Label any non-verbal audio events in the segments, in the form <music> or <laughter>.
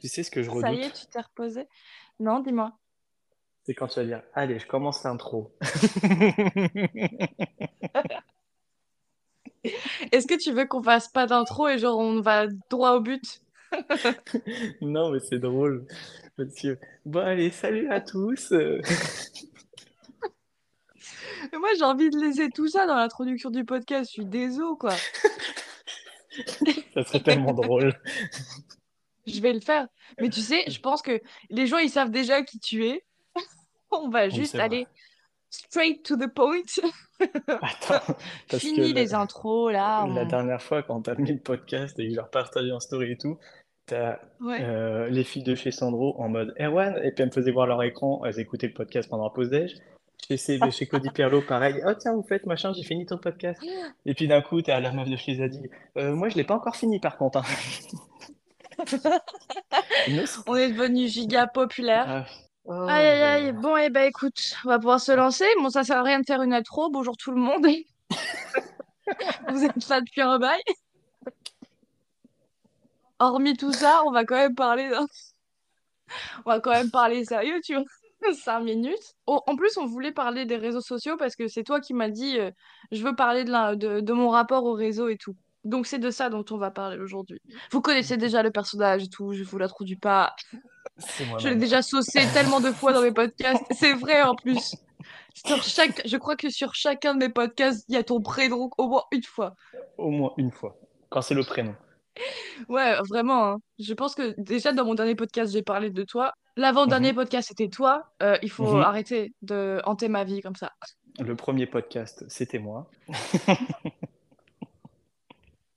Tu sais ce que je Ça y est, redoute? tu t'es reposé? Non, dis-moi. C'est quand tu vas dire, allez, je commence l'intro. <laughs> Est-ce que tu veux qu'on fasse pas d'intro et genre on va droit au but? <laughs> Non, mais c'est drôle. Que, bon, allez, salut à tous. <laughs> Moi, j'ai envie de laisser tout ça dans l'introduction du podcast. Je suis désolée, quoi. Ça serait tellement drôle. Je vais le faire. Mais tu sais, je pense que les gens, ils savent déjà qui tu es. <laughs> On va Oui, juste vrai. aller straight to the point. <laughs> Attends, <laughs> parce que Fini la, les intros, là. la on- dernière fois, quand t'as mis le podcast et que je leur partageais en story et tout, t'as Ouais. euh, les filles de chez Sandro en mode Erwan, et puis elles me faisaient voir leur écran, elles écoutaient le podcast pendant la pause déj. Chez, chez Cody Pierlot, pareil. Oh tiens, vous faites machin, j'ai fini ton podcast. <gasps> Et puis d'un coup, t'as la meuf de chez Zadig. Euh, moi, je l'ai pas encore fini par contre. hein. <laughs> On est devenu giga populaire. Ah. Oh Aïe aïe aïe, bon et ben écoute, on va pouvoir se lancer. Bon, ça sert à rien de faire une intro. Bonjour tout le monde. <laughs> Vous êtes là depuis un bail. Hormis tout ça, on va quand même parler <laughs> on va quand même parler sérieux, tu vois. Cinq minutes. Oh, en plus, on voulait parler des réseaux sociaux parce que c'est toi qui m'as dit euh, je veux parler de, la- de, de mon rapport au réseau et tout. Donc c'est de ça dont on va parler aujourd'hui. <laughs> Vous connaissez déjà le personnage et tout, je vous l'introduis pas. C'est Je l'ai déjà saucé tellement de fois dans mes podcasts. C'est vrai en plus. Sur chaque... Je crois que sur chacun de mes podcasts, il y a ton prénom au moins une fois. Au moins une fois. Quand c'est le prénom. Ouais, vraiment. hein. Je pense que déjà dans mon dernier podcast, j'ai parlé de toi. L'avant-dernier Mhm. podcast, c'était toi. Euh, il faut Mhm. arrêter de hanter ma vie comme ça. Le premier podcast, c'était moi. <laughs>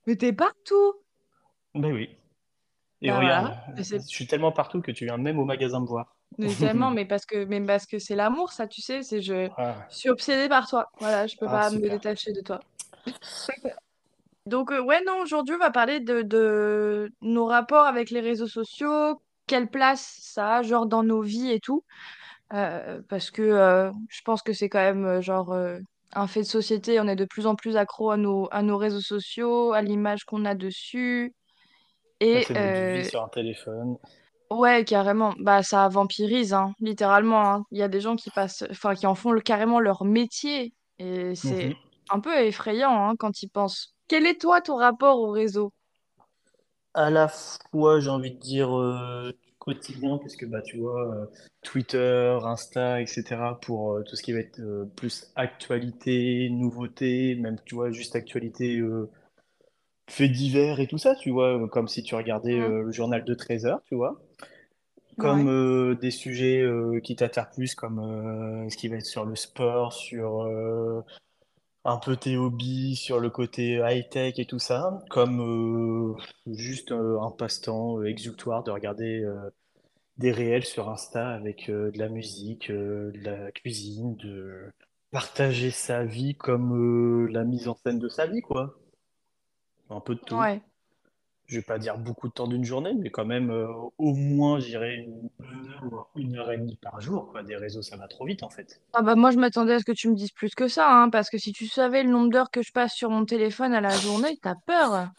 Mais t'es partout. Ben oui. Et Bah regarde, voilà. Je suis tellement partout que tu viens même au magasin me voir. mais <laughs> tellement, mais parce que, mais parce que c'est l'amour, ça, tu sais. C'est je... Ah, je suis obsédée par toi. Voilà, je peux ah, pas me détacher de toi. Donc, euh, ouais, non, aujourd'hui, on va parler de, de nos rapports avec les réseaux sociaux, quelle place ça a, genre, dans nos vies et tout. Euh, parce que euh, je pense que c'est quand même, genre, un fait de société. On est de plus en plus accro à nos, à nos réseaux sociaux, à l'image qu'on a dessus. Et euh, sur un téléphone. ouais, carrément, bah, ça vampirise, hein, littéralement. hein. Il y a des gens qui passent, enfin, qui en font le- carrément leur métier. Et Mhm. c'est un peu effrayant, hein, quand ils pensent. Quel est toi ton rapport au réseau? À la fois, j'ai envie de dire euh, quotidien, parce que bah, tu vois, euh, Twitter, Insta, etc., pour euh, tout ce qui va être euh, plus actualité, nouveauté, même, tu vois, juste actualité, faits divers et tout ça, tu vois, comme si tu regardais le journal de 13 heures, tu vois. Comme Ouais. des sujets qui t'attirent plus, comme ce qui va être sur le sport, sur un peu tes hobbies, sur le côté high-tech et tout ça, comme euh, juste euh, un passe-temps euh, exutoire de regarder euh, des réels sur Insta avec euh, de la musique, euh, de la cuisine, de partager sa vie comme euh, la mise en scène de sa vie, quoi. Un peu de tout. Je vais pas dire beaucoup de temps d'une journée, mais quand même euh, au moins, j'irai une, une heure ou une heure et demie par jour, quoi. Des réseaux, ça va trop vite, en fait. Ah bah moi je m'attendais à ce que tu me dises plus que ça, hein, parce que si tu savais le nombre d'heures que je passe sur mon téléphone à la journée, t'as peur.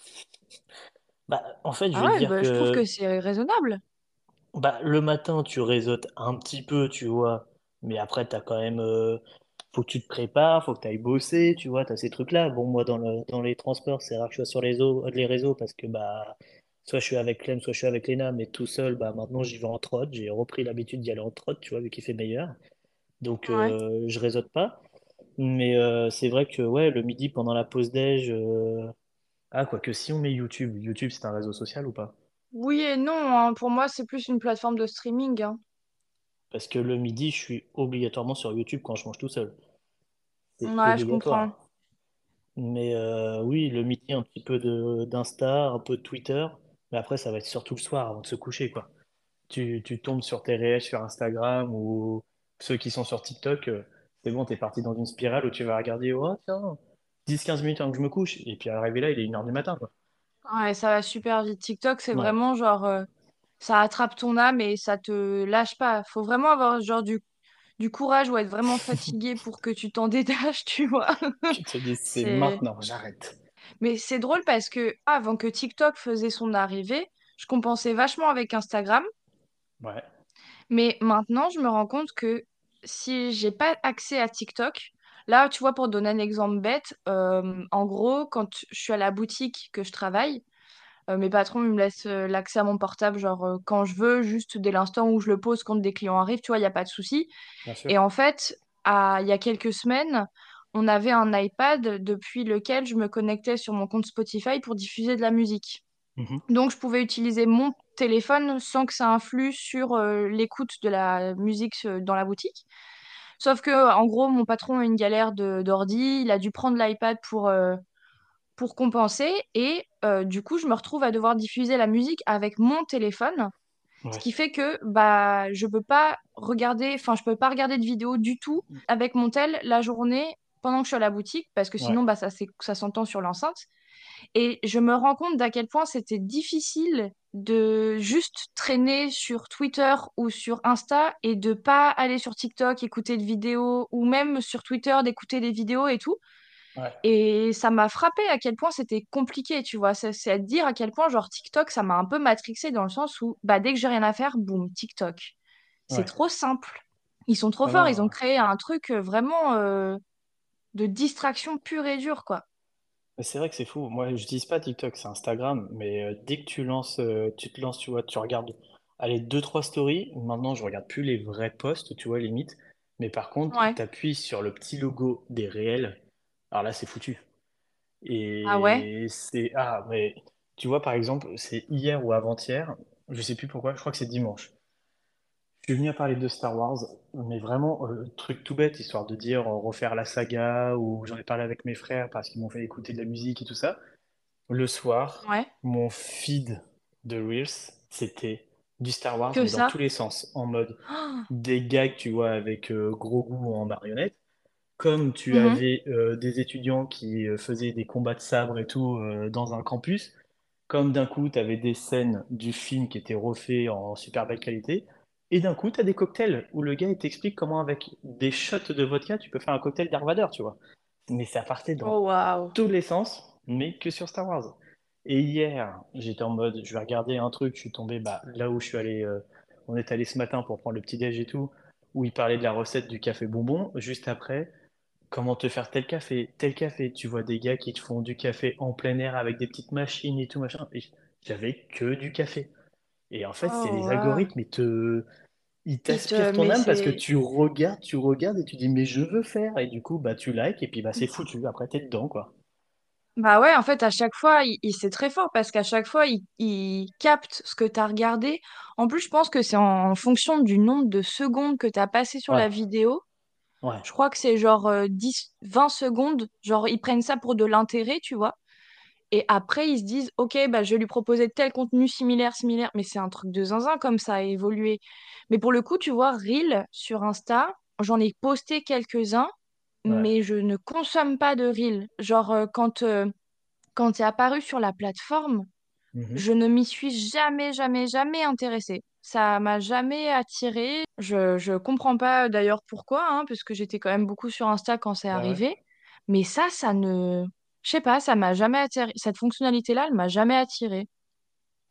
Bah, en fait, je Ah ouais, dire bah, je trouve que que c'est raisonnable. bah, le matin, tu réseautes un petit peu, tu vois, mais après, t'as quand même, euh, faut que tu te prépares, faut que tu ailles bosser, tu vois, t'as ces trucs-là. Bon, moi, dans le, dans les transports, c'est rare que je sois sur les, réseaux- les réseaux parce que, bah, soit je suis avec Clem, soit je suis avec Léna, mais tout seul, bah, maintenant, j'y vais en trotte. J'ai repris l'habitude d'y aller en trotte, tu vois, vu qu'il fait meilleur. Donc, Ouais. euh, je réseaute pas. Mais euh, c'est vrai que, ouais, le midi, pendant la pause déj, euh, ah, quoique, si on met YouTube, YouTube, c'est un réseau social ou pas? Oui et non, hein, Pour moi c'est plus une plateforme de streaming. hein. Parce que le midi, je suis obligatoirement sur YouTube quand je mange tout seul. C'est Ouais, je comprends. Mais euh, oui, le midi, un petit peu d'Insta, un peu de Twitter. Mais après, ça va être surtout le soir avant de se coucher, quoi. Tu, tu tombes sur tes réels sur Instagram ou ceux qui sont sur TikTok. euh, c'est bon, t'es parti dans une spirale où tu vas regarder, oh tiens, 10-15 minutes avant que je me couche. Et puis arrivé là, il est une heure du matin, quoi. Ouais, ça va super vite. TikTok, c'est Ouais. vraiment genre, euh, ça attrape ton âme et ça te lâche pas. Faut vraiment avoir genre du, du courage ou être vraiment fatigué pour que tu t'en <laughs> détaches, tu vois. Tu te dis, c'est maintenant, j'arrête. Mais c'est drôle parce que avant que TikTok faisait son arrivée, je compensais vachement avec Instagram. Ouais, Mais maintenant, je me rends compte que si j'ai pas accès à TikTok, là, tu vois, pour donner un exemple bête, euh, en gros, quand je suis à la boutique que je travaille, euh, mes patrons ils me laissent euh, l'accès à mon portable, genre euh, quand je veux, juste dès l'instant où je le pose, quand des clients arrivent, tu vois, il n'y a pas de souci. Et en fait, il y a quelques semaines, on avait un iPad depuis lequel je me connectais sur mon compte Spotify pour diffuser de la musique. Mhm. Donc, je pouvais utiliser mon téléphone sans que ça influe sur l'écoute de la musique dans la boutique. Sauf que, en gros, mon patron a une galère de d'ordi. Il a dû prendre l'iPad pour, pour compenser. Et euh, du coup, je me retrouve à devoir diffuser la musique avec mon téléphone. Ce qui fait que bah, je peux pas regarder, enfin, je peux pas regarder de vidéo du tout avec mon tel la journée pendant que je suis à la boutique, parce que ouais, sinon, bah, ça, ça s'entend sur l'enceinte. Et je me rends compte d'à quel point c'était difficile de juste traîner sur Twitter ou sur Insta et de pas aller sur TikTok, écouter de vidéos, ou même sur Twitter d'écouter des vidéos et tout. Ouais, Et ça m'a frappé à quel point c'était compliqué, tu vois. C'est à dire à quel point, genre, TikTok, ça m'a un peu matrixé dans le sens où, bah, dès que j'ai rien à faire, boum, TikTok. C'est ouais. trop simple. Ils sont trop Non, forts, ils ont créé un truc euh, vraiment euh, de distraction pure et dure, quoi. C'est vrai que c'est fou. Moi, je n'utilise pas TikTok, c'est Instagram. Mais euh, dès que tu lances, euh, tu te lances, tu vois, tu regardes, allez, deux, trois stories. Maintenant, je regarde plus les vrais posts, tu vois, limite. Mais par contre, Ouais. tu appuies sur le petit logo des réels. Alors là, c'est foutu. Ah ouais? C'est, ah, mais tu vois, par exemple, c'est hier ou avant-hier, je sais plus pourquoi, je crois que c'est dimanche. Je suis venu à parler de Star Wars, mais vraiment, euh, truc tout bête, histoire de dire euh, refaire la saga, ou j'en ai parlé avec mes frères parce qu'ils m'ont fait écouter de la musique et tout ça. Le soir, Ouais. mon feed de Reels, c'était du Star Wars, mais dans tous les sens, en mode Oh, <gasps> des gags, tu vois, avec euh, gros goût en marionnette, comme tu mhm. avais euh, des étudiants qui euh, faisaient des combats de sabre et tout euh, dans un campus, comme d'un coup, tu avais des scènes du film qui étaient refaits en super belle qualité, et d'un coup, tu as des cocktails où le gars il t'explique comment, avec des shots de vodka, tu peux faire un cocktail d'Arvador, tu vois. Mais ça partait dans Oh, tous les sens, mais que sur Star Wars. Et hier, j'étais en mode, je vais regarder un truc, je suis tombé bah, là où je suis allé, euh, on est allé ce matin pour prendre le petit déj et tout, où il parlait de la recette du café bonbon. Juste après, comment te faire tel café, tel café. Tu vois des gars qui te font du café en plein air avec des petites machines et tout machin. Et j'avais que du café. Et en fait, c'est Oh, les waouh. algorithmes, ils te, ils t'aspirent ton âme parce que tu regardes, tu regardes et tu dis mais je veux faire. Et du coup, bah tu likes et puis bah c'est foutu. Après, t'es dedans, quoi. Bah ouais, en fait, à chaque fois, il, il- c'est très fort parce qu'à chaque fois, il, il capte ce que tu as regardé. En plus, je pense que c'est en, en fonction du nombre de secondes que tu as passé sur Ouais, la vidéo. Ouais. Je crois que c'est genre euh, 10, 20 secondes. Genre, ils prennent ça pour de l'intérêt, tu vois. Et après, ils se disent, OK, bah, je vais lui proposer tel contenu similaire, similaire. Mais c'est un truc de zinzin comme ça a évolué. Mais pour le coup, tu vois, Reel sur Insta, j'en ai posté quelques-uns, Ouais. mais je ne consomme pas de Reel. Genre, euh, quand, euh, quand c'est apparu sur la plateforme, Mhm. je ne m'y suis jamais, jamais, jamais intéressée. Ça m'a jamais attirée. Je, je comprends pas d'ailleurs pourquoi, hein, parce que j'étais quand même beaucoup sur Insta quand c'est Bah ouais. arrivé. Mais ça, ça ne... Je sais pas, ça m'a jamais attiré. Cette fonctionnalité-là, elle m'a jamais attirée.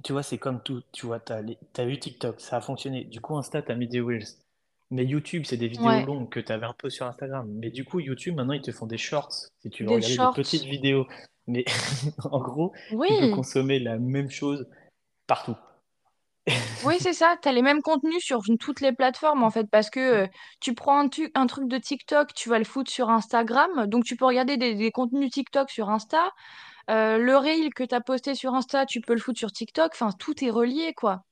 Tu vois, c'est comme tout. Tu vois, t'as, les- t'as eu TikTok, ça a fonctionné. Du coup, Insta, t'as mis des Reels. Mais YouTube, c'est des vidéos Ouais, longues que t'avais un peu sur Instagram. Mais du coup, YouTube, maintenant, ils te font des shorts si tu veux des regarder des petites vidéos. Mais <laughs> en gros, tu peux consommer la même chose partout. Oui, c'est ça. Tu as les mêmes contenus sur toutes les plateformes, en fait, parce que euh, tu prends un, tu- un truc de TikTok, tu vas le foutre sur Instagram. Donc, tu peux regarder des, des contenus TikTok sur Insta. Euh, le reel que tu as posté sur Insta, tu peux le foutre sur TikTok. Enfin, tout est relié, quoi.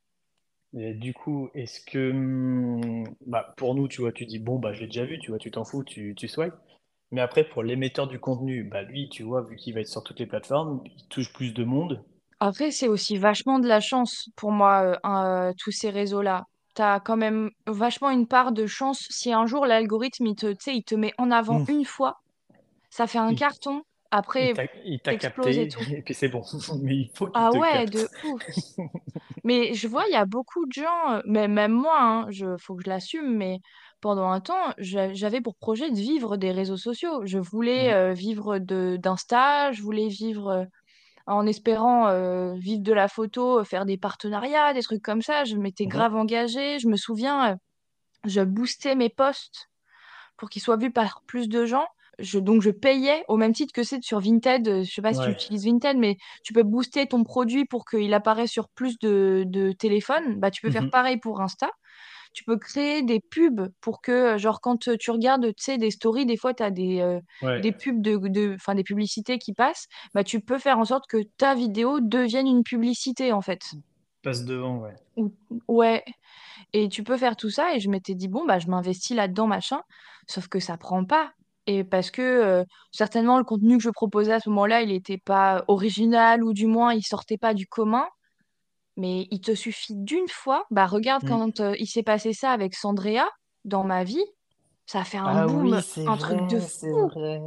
Et du coup, est-ce que, hum, bah, pour nous, tu vois, tu dis, bon, bah, je l'ai déjà vu, tu vois, tu t'en fous, tu, tu swipes. Mais après, pour l'émetteur du contenu, bah, lui, tu vois, vu qu'il va être sur toutes les plateformes, il touche plus de monde. Après, c'est aussi vachement de la chance pour moi, euh, un- euh, tous ces réseaux-là. Tu as quand même vachement une part de chance. Si un jour l'algorithme, il te, tu sais, il te met en avant Hum, une fois, ça fait un Il, carton. il Après, t'a, il t'a t'exploses et capté, tout. <laughs> et puis c'est bon. <laughs> Mais il faut qu'il Ah te ouais, de ouf. Mais je vois, il y a beaucoup de gens, euh, mais même moi, hein, je, faut que je l'assume, mais pendant un temps, j'a- j'avais pour projet de vivre des réseaux sociaux. Je voulais euh, vivre de d'Insta, je voulais vivre. En espérant euh, vivre de la photo, faire des partenariats, des trucs comme ça. Je m'étais Mhm. grave engagée. Je me souviens, je boostais mes posts pour qu'ils soient vus par plus de gens. Je, donc je payais au même titre que c'est sur Vinted. Je sais pas si tu utilises Vinted, mais tu peux booster ton produit pour qu'il apparaisse sur plus de, de téléphones. Bah, tu peux faire Mhm. pareil pour Insta. Tu peux créer des pubs pour que, genre, quand euh, tu regardes, tu sais, des stories, des fois, tu as des, euh, Ouais. des pubs de, de, enfin, des publicités qui passent. Bah, tu peux faire en sorte que ta vidéo devienne une publicité, en fait. Passe devant, ouais. Ou- Ouais, et tu peux faire tout ça. Et je m'étais dit, bon, bah, je m'investis là-dedans, machin. Sauf que ça prend pas. Et parce que euh, certainement, le contenu que je proposais à ce moment-là, il n'était pas original ou du moins, il sortait pas du commun. Mais il te suffit d'une fois. Bah, regarde Mm. quand euh, il s'est passé ça avec Sandrea dans ma vie. Ça a fait un Ah oui, boom, c'est un truc de vrai, fou. vrai.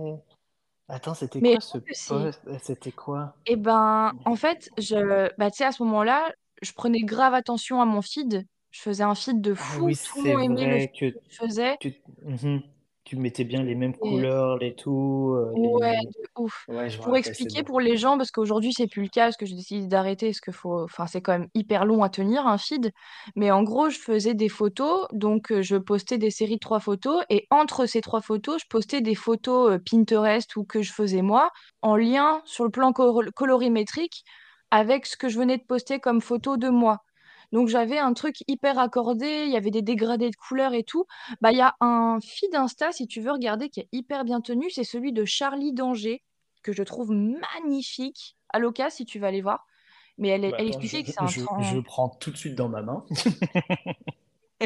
Attends, c'était quoi ce post? Euh, C'était quoi? eh ben, en fait, je, bah, tu sais, à ce moment-là, je prenais grave attention à mon feed. Je faisais un feed de Ah oui, fou. Tout le monde aimait le vrai feed que que je faisais. tu, Mhm. Tu mettais bien les mêmes couleurs, les tout, euh, Ouais, les... de ouf. Ouais, Pour expliquer bon. pour les gens, parce qu'aujourd'hui c'est plus le cas, parce que j'ai décidé d'arrêter, parce que faut, enfin c'est quand même hyper long à tenir un feed. Mais en gros, je faisais des photos, donc euh, je postais des séries de trois photos, et entre ces trois photos, je postais des photos euh, Pinterest ou que je faisais moi, en lien sur le plan colo- colorimétrique avec ce que je venais de poster comme photo de moi. Donc j'avais un truc hyper accordé, il y avait des dégradés de couleurs et tout. Bah, il y a un feed Insta, si tu veux regarder, qui est hyper bien tenu. C'est celui de Charlie Danger, que je trouve magnifique. À l'occasion, si tu vas aller voir. Mais elle, Bah elle expliquait que c'est un je, je temps. prends tout de suite dans ma main. <laughs>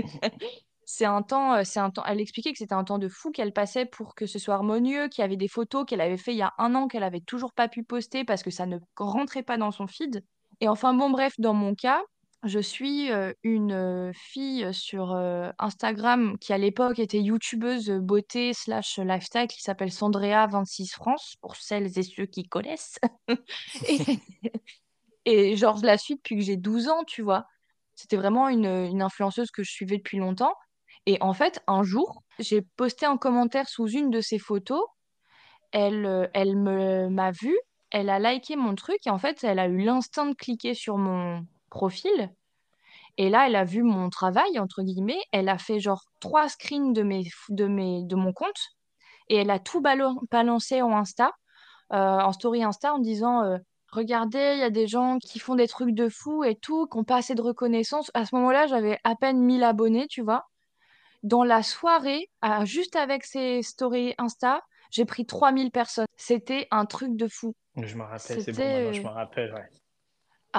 C'est un temps, euh, c'est un temps. Elle expliquait que c'était un temps de fou qu'elle passait pour que ce soit harmonieux, qu'il y avait des photos qu'elle avait fait il y a un an qu'elle avait toujours pas pu poster parce que ça ne rentrait pas dans son feed. Et enfin bon, bref, dans mon cas, je suis euh, une euh, fille sur euh, Instagram qui à l'époque était youtubeuse beauté slash lifestyle qui s'appelle Sandrea26 France pour celles et ceux qui connaissent. <laughs> Et, et genre je la suis depuis que j'ai 12 ans, tu vois. C'était vraiment une, une influenceuse que je suivais depuis longtemps. Et en fait, un jour, j'ai posté un commentaire sous une de ses photos. Elle, elle me m'a vu, elle a liké mon truc et en fait, elle a eu l'instinct de cliquer sur mon profil. Et là, elle a vu mon travail, entre guillemets. Elle a fait genre trois screens de, mes, de, mes, de mon compte et elle a tout balancé en Insta, euh, en story Insta, en disant euh, Regardez, il y a des gens qui font des trucs de fou et tout, qui n'ont pas assez de reconnaissance. À ce moment-là, j'avais à peine 1000 abonnés, tu vois. Dans la soirée, ah, juste avec ces stories Insta, j'ai pris 3000 personnes. C'était un truc de fou. Je me rappelle, c'est bon, maintenant je C'était... me rappelle, ouais.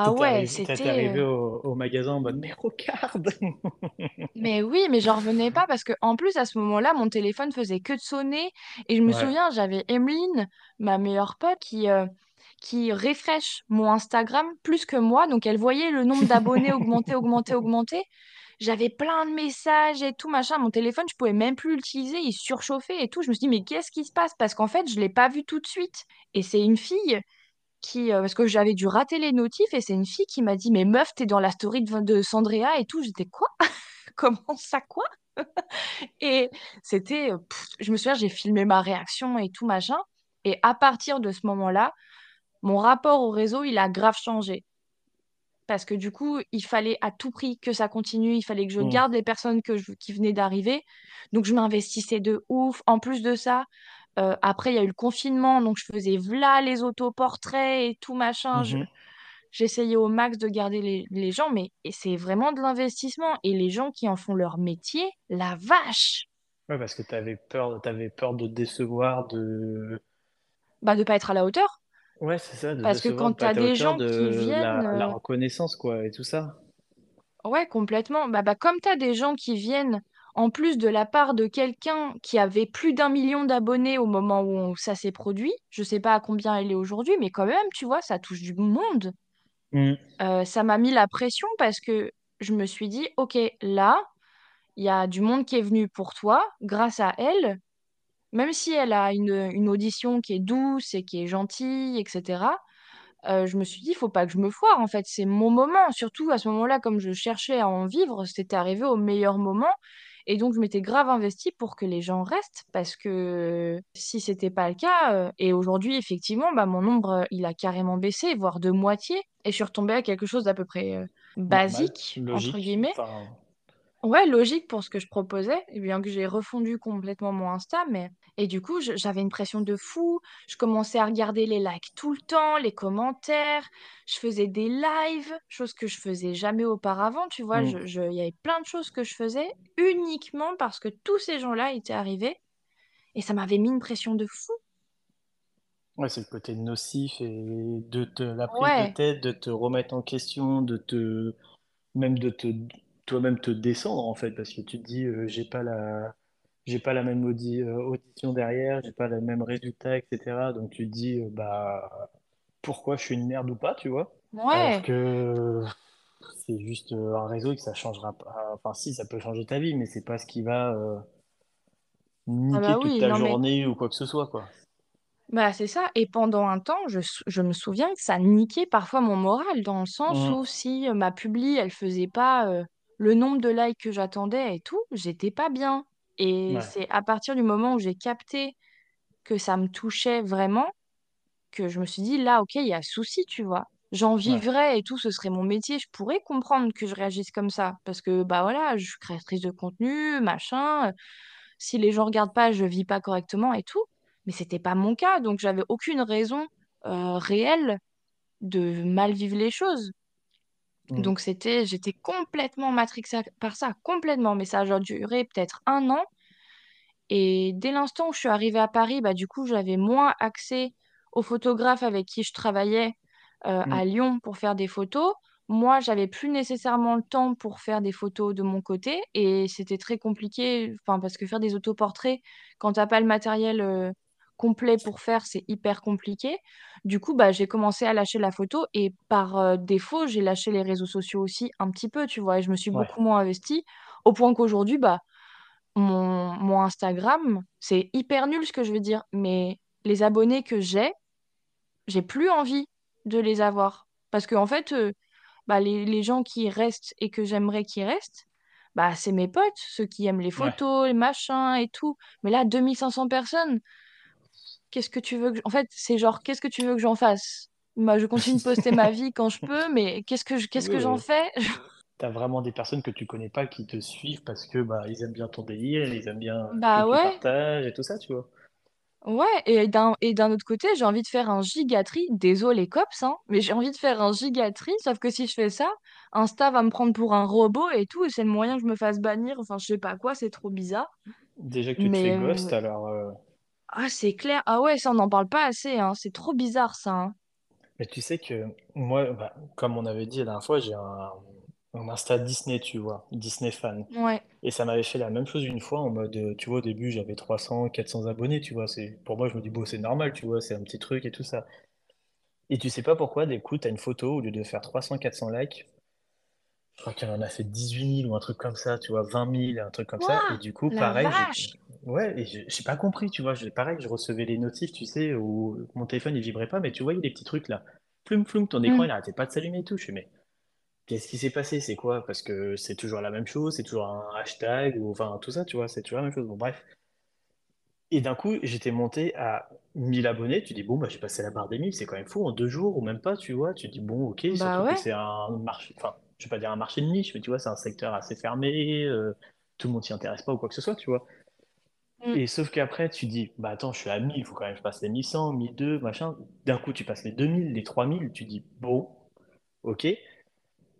Ah ouais, arrivé, c'était... arrivé euh, au, au magasin en mode, mais regarde! <laughs> Mais oui, mais j'en revenais pas parce que en plus à ce moment-là, mon téléphone faisait que de sonner et je me Ouais. souviens, j'avais Emeline, ma meilleure pote, qui euh, qui refresh mon Instagram plus que moi, donc elle voyait le nombre d'abonnés augmenter, augmenter, augmenter. J'avais plein de messages et tout machin. Mon téléphone, je pouvais même plus l'utiliser, il surchauffait et tout. Je me suis dit mais qu'est-ce qui se passe? Parce qu'en fait, je l'ai pas vu tout de suite. Et c'est une fille qui, euh, parce que j'avais dû rater les notifs et c'est une fille qui m'a dit mais meuf, t'es dans la story de, de Sandrea et tout. J'étais quoi? <laughs> Comment ça quoi? <laughs> Et c'était, euh, je me souviens, j'ai filmé ma réaction et tout machin. Et à partir de ce moment-là, mon rapport au réseau, il a grave changé. Parce que du coup, il fallait à tout prix que ça continue, il fallait que je Mm. garde les personnes que je- qui venaient d'arriver. Donc je m'investissais de ouf. En plus de ça, euh, après, il y a eu le confinement, donc je faisais v'là les autoportraits et tout machin. Mhm. J'essayais au max de garder les, les gens, mais c'est vraiment de l'investissement. Et les gens qui en font leur métier, la vache! Ouais, parce que t'avais peur, t'avais peur de décevoir, de... Bah, de pas être à la hauteur. Ouais, c'est ça, de Parce que quand tu as des gens qui de viennent, la, la euh, reconnaissance, quoi, et tout ça. ouais, complètement. Bah, bah, comme tu as des gens qui viennent, en plus de la part de quelqu'un qui avait plus d'un million d'abonnés au moment où on- ça s'est produit, je sais pas à combien elle est aujourd'hui, mais quand même, tu vois, ça touche du monde. Mm. Euh, ça m'a mis la pression parce que je me suis dit, OK, là, il y a du monde qui est venu pour toi, grâce à elle, même si elle a une, une audition qui est douce et qui est gentille, etc. euh, je me suis dit, il faut pas que je me foire, en fait, c'est mon moment. Surtout à ce moment-là, comme je cherchais à en vivre, c'était arrivé au meilleur moment. Et donc, je m'étais grave investie pour que les gens restent parce que si c'était pas le cas, euh, et aujourd'hui, effectivement, bah, mon nombre, il a carrément baissé, voire de moitié. Et je suis retombée à quelque chose d'à peu près euh, Normal, basique, entre guillemets. Enfin, Ouais, logique pour ce que je proposais, bien que j'ai refondu complètement mon Insta, mais et du coup, je- j'avais une pression de fou. Je commençais à regarder les likes tout le temps, les commentaires. Je faisais des lives, chose que je faisais jamais auparavant. Tu vois, je, je- il y avait plein de choses que je faisais uniquement parce que tous ces gens-là étaient arrivés et ça m'avait mis une pression de fou. Ouais, c'est le côté nocif et de te, la prise de Ouais, tête, de te remettre en question, de te, même de te, toi-même te descendre en fait, parce que tu te dis, euh, j'ai pas la, j'ai pas la même audi- euh, audition derrière, j'ai pas le même résultat, etc. Donc tu te dis, euh, bah, pourquoi je suis une merde ou pas, tu vois? Alors ouais. que c'est juste un réseau et que ça changera pas. Enfin, si, ça peut changer ta vie, mais c'est pas ce qui va euh, Ah niquer bah toute ta mais journée ou quoi que ce soit, quoi. Bah, c'est ça. Et pendant un temps, je, je me souviens que ça niquait parfois mon moral, dans le sens Mm. où si ma publi, elle faisait pas euh, le nombre de likes que j'attendais et tout, j'étais pas bien. Et Ouais, c'est à partir du moment où j'ai capté que ça me touchait vraiment que je me suis dit, là, ok, il y a souci, tu vois. J'en ouais, vivrais et tout, ce serait mon métier. Je pourrais comprendre que je réagisse comme ça. Parce que, bah voilà, je suis créatrice de contenu, machin. Si les gens regardent pas, je vis pas correctement et tout. Mais c'était pas mon cas. Donc, j'avais aucune raison euh, réelle de mal vivre les choses. Mm. Donc, c'était, j'étais complètement matrixée par ça, complètement. Mais ça a duré peut-être un an. Et dès l'instant où je suis arrivée à Paris, bah, du coup, j'avais moins accès aux photographes avec qui je travaillais euh, Mm. à Lyon pour faire des photos. Moi, j'avais plus nécessairement le temps pour faire des photos de mon côté et c'était très compliqué, enfin, parce que faire des autoportraits, quand t'as pas le matériel euh, complet pour faire, c'est hyper compliqué. Du coup, bah, j'ai commencé à lâcher la photo et par euh, défaut, j'ai lâché les réseaux sociaux aussi un petit peu, tu vois, et je me suis Ouais. beaucoup moins investie au point qu'aujourd'hui, bah, mon, mon Instagram, c'est hyper nul ce que je veux dire, mais les abonnés que j'ai, j'ai plus envie de les avoir. Parce que en fait, euh, bah, les, les gens qui restent et que j'aimerais qu'ils restent, bah, c'est mes potes, ceux qui aiment les Ouais. photos, les machins et tout. Mais là, 2500 personnes, qu'est-ce que tu veux que... En fait, c'est genre, qu'est-ce que tu veux que j'en fasse? Bah, je continue de poster ma vie quand je peux, mais qu'est-ce que je- <laughs> qu'est-ce Oui, que j'en oui. fais? T'as vraiment des personnes que tu connais pas qui te suivent parce que bah ils aiment bien ton délire, ils aiment bien que Bah tu partages et tout ça, tu vois. Ouais, et d'un et d'un autre côté, j'ai envie de faire un gigatri. Désolé, cops, hein, mais j'ai envie de faire un gigatri, sauf que si je fais ça, Insta va me prendre pour un robot et tout, et c'est le moyen que je me fasse bannir. Enfin, je sais pas quoi, c'est trop bizarre. Déjà que tu te fais Mais ghost, euh, alors. euh, ah, c'est clair. Ah ouais, ça, on n'en parle pas assez, hein. C'est trop bizarre, ça. hein. Mais tu sais que moi, bah, comme on avait dit la dernière fois, j'ai un, un Insta Disney, tu vois, Disney fan. Ouais. Et ça m'avait fait la même chose une fois en mode, euh, tu vois, au début j'avais 300, 400 abonnés, tu vois. C'est, pour moi, je me dis, bon, c'est normal, tu vois, c'est un petit truc et tout ça. Et tu sais pas pourquoi, d'un coup, t'as une photo, au lieu de faire 300, 400 likes, Je crois qu'elle en a fait 18 000 ou un truc comme ça, tu vois, 20 000, un truc comme ça. Et du coup, la pareil, j'ai, vache! Ouais, et j'ai j'ai pas compris, tu vois, j'ai, pareil, je recevais les notifs, tu sais, où mon téléphone, il vibrait pas, mais tu a des petits trucs là. Floum, floum, ton écran, Hmm. il arrêtait pas de s'allumer et tout. Je fais, mais qu'est-ce qui s'est passé? C'est quoi? Parce que c'est toujours la même chose, c'est toujours un hashtag, ou enfin, tout ça, tu vois, c'est toujours la même chose. Bon, bref. Et d'un coup, j'étais monté à 1000 abonnés. Tu dis, bon, bah, j'ai passé la barre des 1000, c'est quand même fou, en deux jours ou même pas, tu vois. Tu dis, bon, ok, Bah surtout que ouais. c'est un marché, enfin, je vais pas dire un marché de niche, mais tu vois, c'est un secteur assez fermé, euh, tout le monde s'y intéresse pas ou quoi que ce soit, tu vois. Hmm. Et sauf qu'après, tu dis, bah attends, je suis à 1000, il faut quand même que je passe les 1100, 1200, machin. D'un coup, tu passes les 2000, les 3000, tu dis, bon, ok.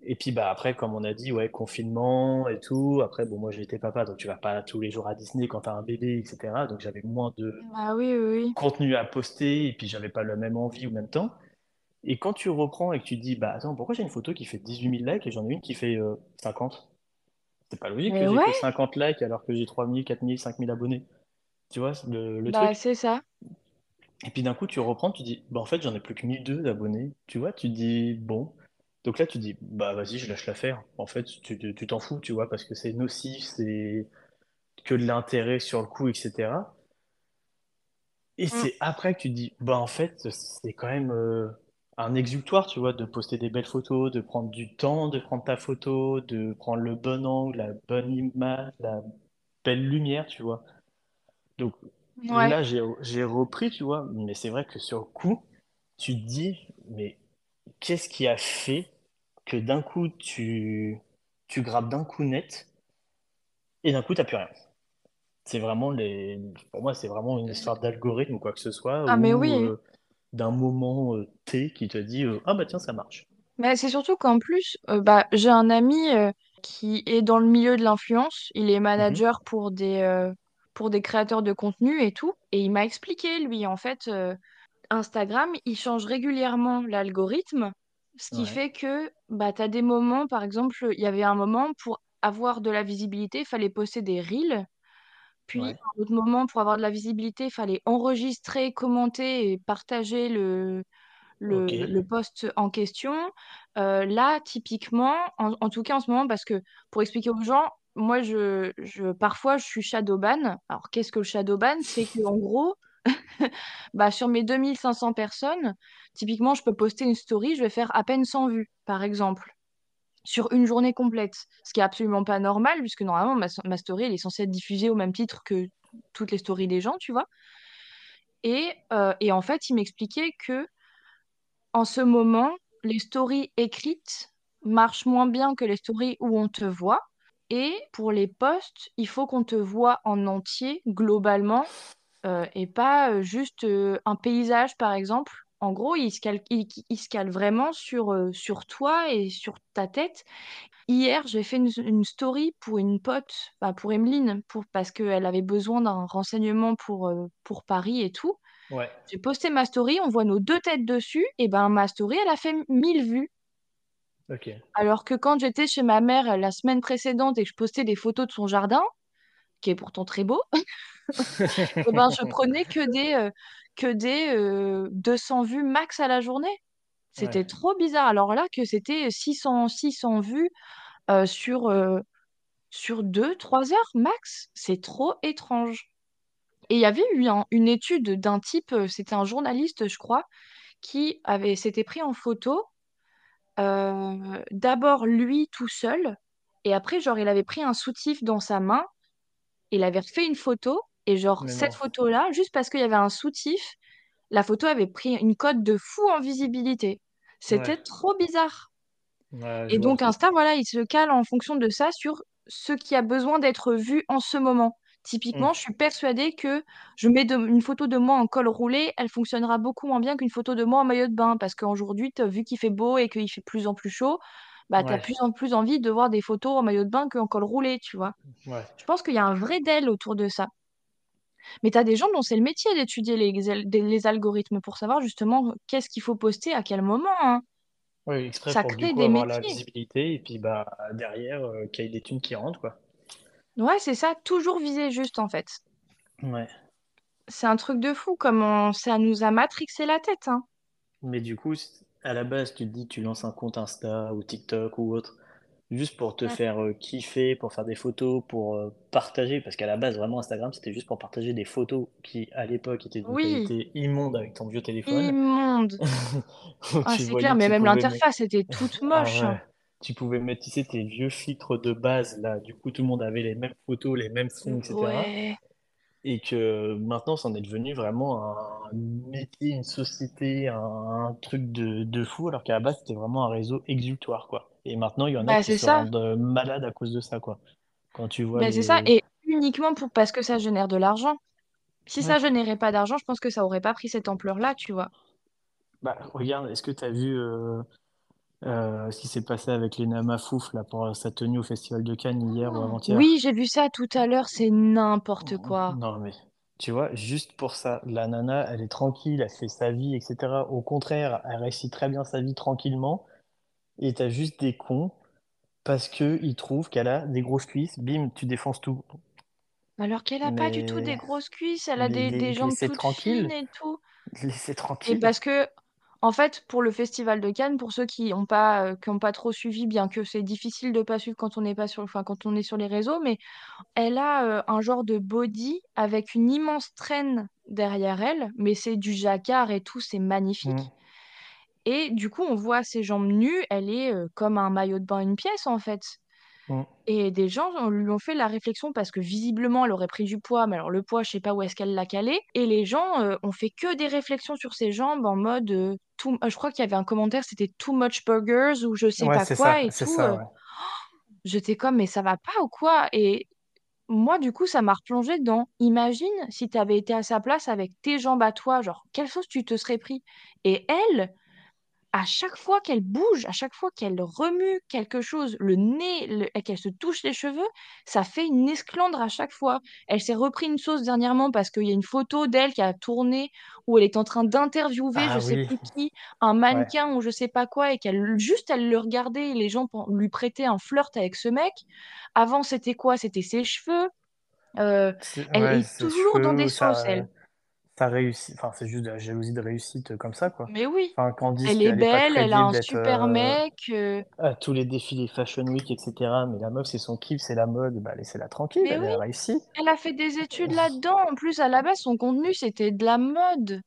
Et puis bah après, comme on a dit, ouais, confinement et tout. Après, bon, moi été papa, donc tu vas pas tous les jours à Disney quand t'as un bébé, etc. Donc j'avais moins de Bah oui, oui, oui. contenu à poster et puis j'avais pas la même envie ou même temps. Et quand tu reprends et que tu te dis, bah attends, pourquoi j'ai une photo qui fait 18 000 likes et j'en ai une qui fait euh, 50? C'est pas logique que j'ai ouais, que 50 likes alors que j'ai 3 000, 4 000, 5 000 abonnés. Tu vois le, le bah truc? c'est ça. Et puis d'un coup, tu reprends, tu dis, bah en fait, j'en ai plus que 1002 d'abonnés. Tu vois, tu dis, bon. Donc là, tu dis, bah vas-y, je lâche l'affaire. En fait, tu t'en fous, tu vois, parce que c'est nocif, c'est que de l'intérêt sur le coup, etc. Et Hmm. c'est après que tu dis, bah en fait, c'est quand même euh, un exutoire, tu vois, de poster des belles photos, de prendre du temps, de prendre ta photo, de prendre le bon angle, la bonne image, la belle lumière, tu vois. Donc Ouais. là, j'ai repris, tu vois, mais c'est vrai que sur le coup, tu te dis, mais qu'est-ce qui a fait que d'un coup, tu, tu grappes d'un coup net et d'un coup, t'as plus rien? C'est vraiment les, pour moi, c'est vraiment une histoire d'algorithme ou quoi que ce soit, Ah mais ou oui. euh, d'un moment euh, T qui te dit, euh, ah bah tiens, ça marche. Mais c'est surtout qu'en plus, euh, bah, j'ai un ami qui est dans le milieu de l'influence. Il est Mhm. manager pour des, pour des créateurs de contenu et tout. Et il m'a expliqué, lui, en fait, Instagram, il change régulièrement l'algorithme, ce qui Ouais, fait que bah, tu as des moments, par exemple, il y avait un moment pour avoir de la visibilité, il fallait poster des reels. Puis, ouais, un autre moment, pour avoir de la visibilité, il fallait enregistrer, commenter et partager le, le, le post en question. Euh, là, typiquement, en, en tout cas en ce moment, parce que pour expliquer aux gens, moi, je, je, parfois, je suis shadowban. Alors, qu'est-ce que le shadowban? C'est que en gros, <laughs> bah, sur mes 2500 personnes, typiquement, je peux poster une story, je vais faire à peine 100 vues, par exemple, sur une journée complète. Ce qui est absolument pas normal, puisque normalement, ma, story, elle est censée être diffusée au même titre que toutes les stories des gens, tu vois. Et, euh, et en fait, il m'expliquait que en ce moment, les stories écrites marchent moins bien que les stories où on te voit. Et pour les posts, il faut qu'on te voit en entier, globalement, euh, et pas euh, juste un paysage, par exemple. En gros, il se cale, il, il se cale vraiment sur, euh, sur toi et sur ta tête. Hier, j'ai fait une, une story pour une pote, bah, pour Emeline, pour, parce qu'elle avait besoin d'un renseignement pour, euh, pour Paris et tout. ouais, J'ai posté ma story, on voit nos deux têtes dessus, et ben ma story, elle a fait 1000 vues. ok. Alors que quand j'étais chez ma mère euh, la semaine précédente et que je postais des photos de son jardin, qui est pourtant très beau, <laughs> et ben je prenais que des, euh, que des euh, 200 vues max à la journée. Ouais, C'était trop bizarre. Alors là, que c'était 600, 600 vues euh, sur, euh, sur 2-3 heures max, c'est trop étrange. Et il y avait eu un- une étude d'un type, euh, c'était un journaliste, je crois, qui avait s'était pris en photo euh, d'abord lui tout seul, et après, genre, il avait pris un soutif dans sa main, il avait refait une photo, et genre, mais cette non. photo-là, juste parce qu'il y avait un soutif, la photo avait pris une cote de fou en visibilité. Ouais, C'était trop bizarre. ouais, Et donc, Insta, voilà, il se cale en fonction de ça sur ce qui a besoin d'être vu en ce moment. Typiquement, je suis persuadée que je mets de- une photo de moi en col roulé, elle fonctionnera beaucoup moins bien qu'une photo de moi en maillot de bain. Parce qu'aujourd'hui, vu qu'il fait beau et qu'il fait de plus en plus chaud, bah, tu as Ouais, plus en plus envie de voir des photos en maillot de bain qu'en col roulé, tu vois. ouais. Je pense qu'il y a un vrai DEL autour de ça. Mais tu as des gens dont c'est le métier d'étudier les, les algorithmes pour savoir justement qu'est-ce qu'il faut poster à quel moment. hein. Exprès Ça pour du crée coup des avoir la métiers. visibilité et puis bah derrière euh, qu'il y ait des thunes qui rentrent quoi. Ouais, c'est ça, toujours viser juste en fait. Ouais. C'est un truc de fou, comment ça nous a matrixé la tête, hein. Mais du coup, à la base, tu te dis, tu lances un compte Insta ou TikTok ou autre, juste pour te faire euh, kiffer, pour faire des photos, pour euh, partager, parce qu'à la base, vraiment, Instagram, c'était juste pour partager des photos qui, à l'époque, étaient d'une Oui, qualité immonde avec ton vieux téléphone. immonde. <laughs> Ah, c'est clair, mais même mettre... l'interface était toute <laughs> Ah moche. ouais. Tu pouvais mettre, tu sais, tes vieux filtres de base, là. Du coup, tout le monde avait les mêmes photos, les mêmes sons, etc. Ouais. Et que maintenant, c'en est devenu vraiment un métier, une société, un, un truc de, de fou, alors qu'à la base, c'était vraiment un réseau exutoire, quoi. Et maintenant, il y en a Bah, qui se ça. rendent euh, malades à cause de ça, quoi. Quand tu vois Bah, c'est ça. Et uniquement pour parce que ça génère de l'argent. Si Ouais. ça générait pas d'argent, je pense que ça aurait pas pris cette ampleur-là, tu vois. Bah, regarde, est-ce que tu as vu euh, euh, ce qui s'est passé avec Lena Mafouf, là, pour sa tenue au Festival de Cannes hier ou avant-hier? Oui, j'ai vu ça tout à l'heure, c'est n'importe quoi. Non, mais tu vois, juste pour ça, la nana, elle est tranquille, elle fait sa vie, etc. Au contraire, elle réussit très bien sa vie tranquillement. Et t'as juste des cons parce que ils trouvent qu'elle a des grosses cuisses, bim, tu défonces tout. Alors qu'elle a pas du tout des grosses cuisses, elle a des, les- des jambes toutes fines et tout. laissez Et tranquille. parce que, en fait, pour le Festival de Cannes, pour ceux qui n'ont pas, euh, qui ont pas trop suivi, bien que c'est difficile de pas suivre quand on n'est pas sur, enfin, quand on est sur les réseaux, mais elle a euh, un genre de body avec une immense traîne derrière elle, mais c'est du jacquard et tout, c'est magnifique. Et du coup, on voit ses jambes nues, elle est euh, comme un maillot de bain, une pièce en fait. Et des gens on lui ont fait la réflexion parce que visiblement elle aurait pris du poids, mais alors le poids, je sais pas où est-ce qu'elle l'a calé. Et les gens euh, ont fait que des réflexions sur ses jambes en mode, euh, too- euh, je crois qu'il y avait un commentaire, c'était too much burgers ou je sais Ouais, pas quoi ça, et tout. ça. <gasps> J'étais comme, mais ça va pas ou quoi? Et moi, du coup, ça m'a replongé dans, imagine si tu avais été à sa place avec tes jambes à toi, genre, quelle sauce tu te serais pris? Et elle, à chaque fois qu'elle bouge, à chaque fois qu'elle remue quelque chose, le nez, le- et qu'elle se touche les cheveux, ça fait une esclandre à chaque fois. Elle s'est repris une sauce dernièrement parce qu'il y a une photo d'elle qui a tourné où elle est en train d'interviewer, je Ah sais oui, plus <laughs> qui, un ouais. mannequin ou je sais pas quoi, et qu'elle juste elle le regardait et les gens lui prêtaient un flirt avec ce mec. Avant, c'était quoi? C'était ses cheveux. Euh, elle Ouais, est toujours dans des sauces, ça, elle. Ça réussit. Enfin, c'est juste de la jalousie de réussite comme ça, quoi. Mais oui, Enfin, elle est belle, elle a un super euh, mec. euh, à tous les défilés Fashion Week, etc. Mais la meuf, c'est son kiff, c'est la mode, bah laissez-la tranquille, Mais elle oui. a réussi. Elle a fait des études là-dedans. En plus, à la base, son contenu, c'était de la mode.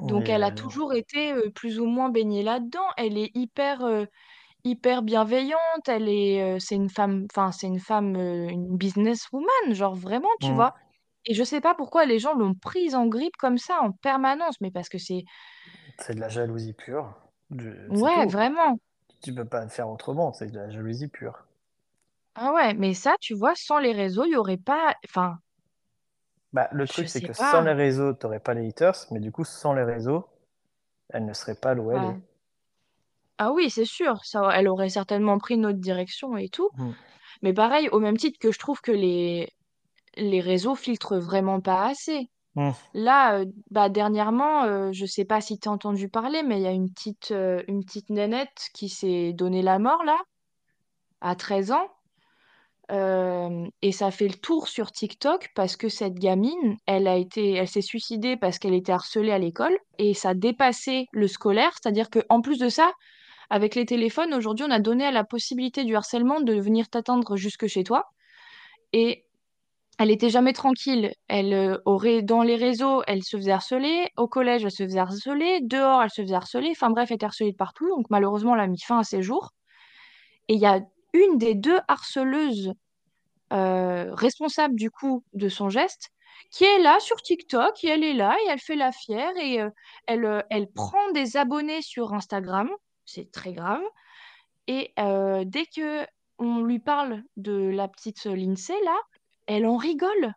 Donc, elle a toujours été euh, plus ou moins baignée là-dedans. Elle est hyper, euh, hyper bienveillante. Elle est, euh, c'est une femme, enfin, c'est une femme, euh, une businesswoman, genre vraiment, tu Mm. vois. Et je sais pas pourquoi les gens l'ont prise en grippe comme ça en permanence, mais parce que c'est, C'est de la jalousie pure. Ouais, tout. vraiment. Tu peux pas faire autrement, c'est de la jalousie pure. Ah ouais, mais ça, tu vois, sans les réseaux, il y aurait pas, enfin, Bah, le truc, c'est que sans les réseaux, t'aurais pas les haters, mais du coup, sans les réseaux, elle ne serait pas là où elle est. Ouais. Ah oui, c'est sûr, ça, elle aurait certainement pris une autre direction et tout. Mm. Mais pareil, au même titre que je trouve que les, les réseaux filtrent vraiment pas assez. Mm. Là, euh, bah, dernièrement, euh, je sais pas si tu as entendu parler, mais il y a une petite, euh, une petite nénette qui s'est donné la mort, là, à 13 ans. Euh, et ça fait le tour sur TikTok parce que cette gamine, elle a été, elle s'est suicidée parce qu'elle était harcelée à l'école et ça dépassait le scolaire. C'est-à-dire qu'en plus de ça, avec les téléphones, aujourd'hui, on a donné à la possibilité du harcèlement de venir t'atteindre jusque chez toi. Et Elle était jamais tranquille. Elle euh, aurait dans les réseaux, elle se faisait harceler. Au collège, elle se faisait harceler. Dehors, elle se faisait harceler. Enfin bref, elle était harcelée de partout. Donc malheureusement, elle a mis fin à ses jours. Et il y a une des deux harceleuses euh, responsables du coup de son geste qui est là sur TikTok et elle est là et elle fait la fière et euh, elle, euh, elle prend des abonnés sur Instagram. C'est très grave. Et dès que on lui parle de la petite Lindsay là, elle en rigole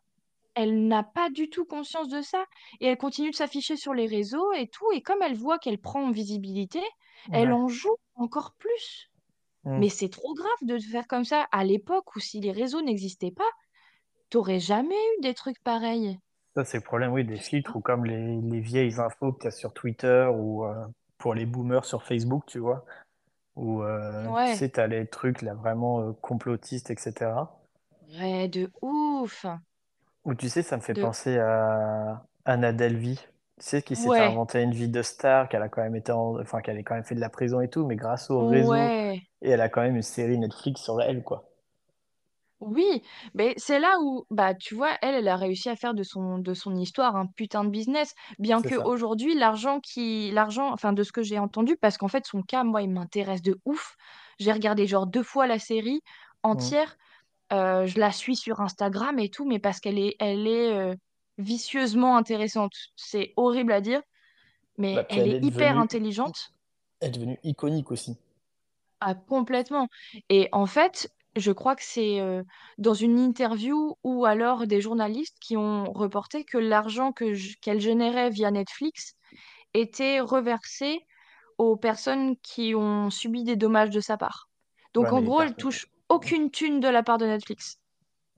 elle n'a pas du tout conscience de ça et elle continue de s'afficher sur les réseaux et tout. Et comme elle voit qu'elle prend en visibilité, elle en joue encore plus. Mm. Mais c'est trop grave de faire comme ça à l'époque où si les réseaux n'existaient pas, t'aurais jamais eu des trucs pareils. Ça, c'est le problème, oui, des filtres ou comme les, les vieilles infos que tu as sur Twitter ou euh, pour les boomers sur Facebook, tu vois, où euh, tu Ouais, sais, tu as les trucs là vraiment euh, complotistes, etc. ouais, de ouf. Ou tu sais, ça me fait De penser à Anna Delvey. Tu sais, qui s'était ouais, inventé une vie de star, qu'elle a quand même été en- enfin, qu'elle a quand même fait de la prison et tout, mais grâce au réseau, ouais. et elle a quand même une série Netflix sur elle, quoi. Oui, mais c'est là où, bah, tu vois, elle, elle a réussi à faire de son, de son histoire un putain de business, bien que ça. aujourd'hui, l'argent qui, l'argent, enfin, de ce que j'ai entendu, parce qu'en fait, son cas, moi, il m'intéresse de ouf. J'ai regardé genre deux fois la série Mm. entière. Euh, je la suis sur Instagram et tout, mais parce qu'elle est, elle est euh, vicieusement intéressante. C'est horrible à dire, Bah, mais puis elle elle est est hyper intelligente. elle est devenue iconique aussi. Ah, complètement. Et en fait, je crois que c'est euh, dans une interview ou alors des journalistes qui ont reporté que l'argent que qu'elle générait via Netflix était reversé aux personnes qui ont subi des dommages de sa part. Ouais, Donc en gros, elle touche aucune thune de la part de Netflix.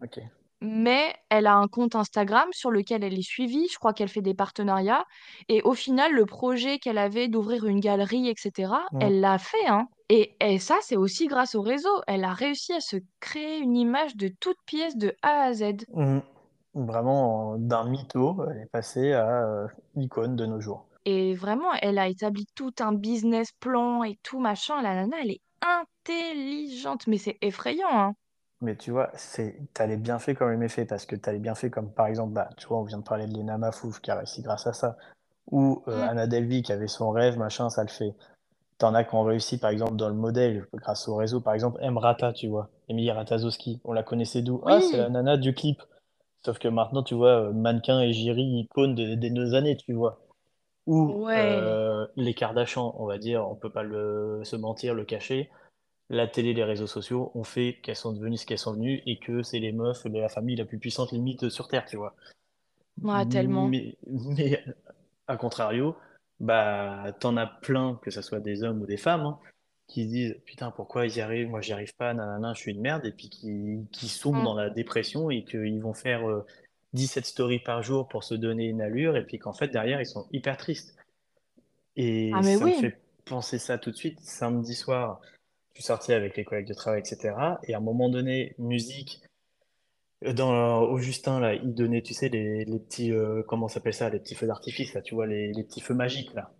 Ok. Mais elle a un compte Instagram sur lequel elle est suivie. Je crois qu'elle fait des partenariats. Et au final, le projet qu'elle avait d'ouvrir une galerie, etc., elle l'a fait, hein. Et, et ça, c'est aussi grâce au réseau. Elle a réussi à se créer une image de toute pièce de A à Z. Mm. Vraiment, euh, d'un mytho, elle est passée à euh, icône de nos jours. Et vraiment, elle a établi tout un business plan et tout machin. La nana, elle est intelligente, mais c'est effrayant, hein. Mais tu vois, c'est, t'as les bienfaits comme les méfaits, parce que t'as les bienfaits comme par exemple, bah, tu vois, on vient de parler de Lena Mafouf qui a réussi grâce à ça, ou euh, Mm. Anna Delvey qui avait son rêve, machin, ça le fait. T'en as qui ont réussi, par exemple, dans le modèle, grâce au réseau. Par exemple, Emrata, tu vois. Emilie Ratajkowski. On la connaissait d'où? Ah, c'est la nana du clip. Sauf que maintenant, tu vois, euh, mannequin et Jiri, icône de- des nos années, tu vois. Ou ouais. euh, les Kardashians, on va dire, on peut pas le, se mentir, le cacher. La télé, les réseaux sociaux ont fait qu'elles sont devenues ce qu'elles sont venues et que c'est les meufs de la famille la plus puissante limite sur Terre, tu vois. Ouais, tellement. Mais, mais à contrario, bah, t'en as plein, que ce soit des hommes ou des femmes, hein, qui se disent Putain, pourquoi ils y arrivent? Moi, j'y arrive pas, nanana, je suis une merde, et puis qui, qui sombrent Mm. dans la dépression et qu'ils vont faire euh, 17 stories par jour pour se donner une allure, et puis qu'en fait, derrière, ils sont hyper tristes. Et Ah, ça me oui. fait penser ça tout de suite. Samedi soir, je suis sorti avec les collègues de travail, etc. Et à un moment donné, musique. Dans, au Justin, là, il donnait, tu sais, les, les petits, euh, comment s'appelle ça, les petits feux d'artifice, là, tu vois, les, les petits feux magiques, là.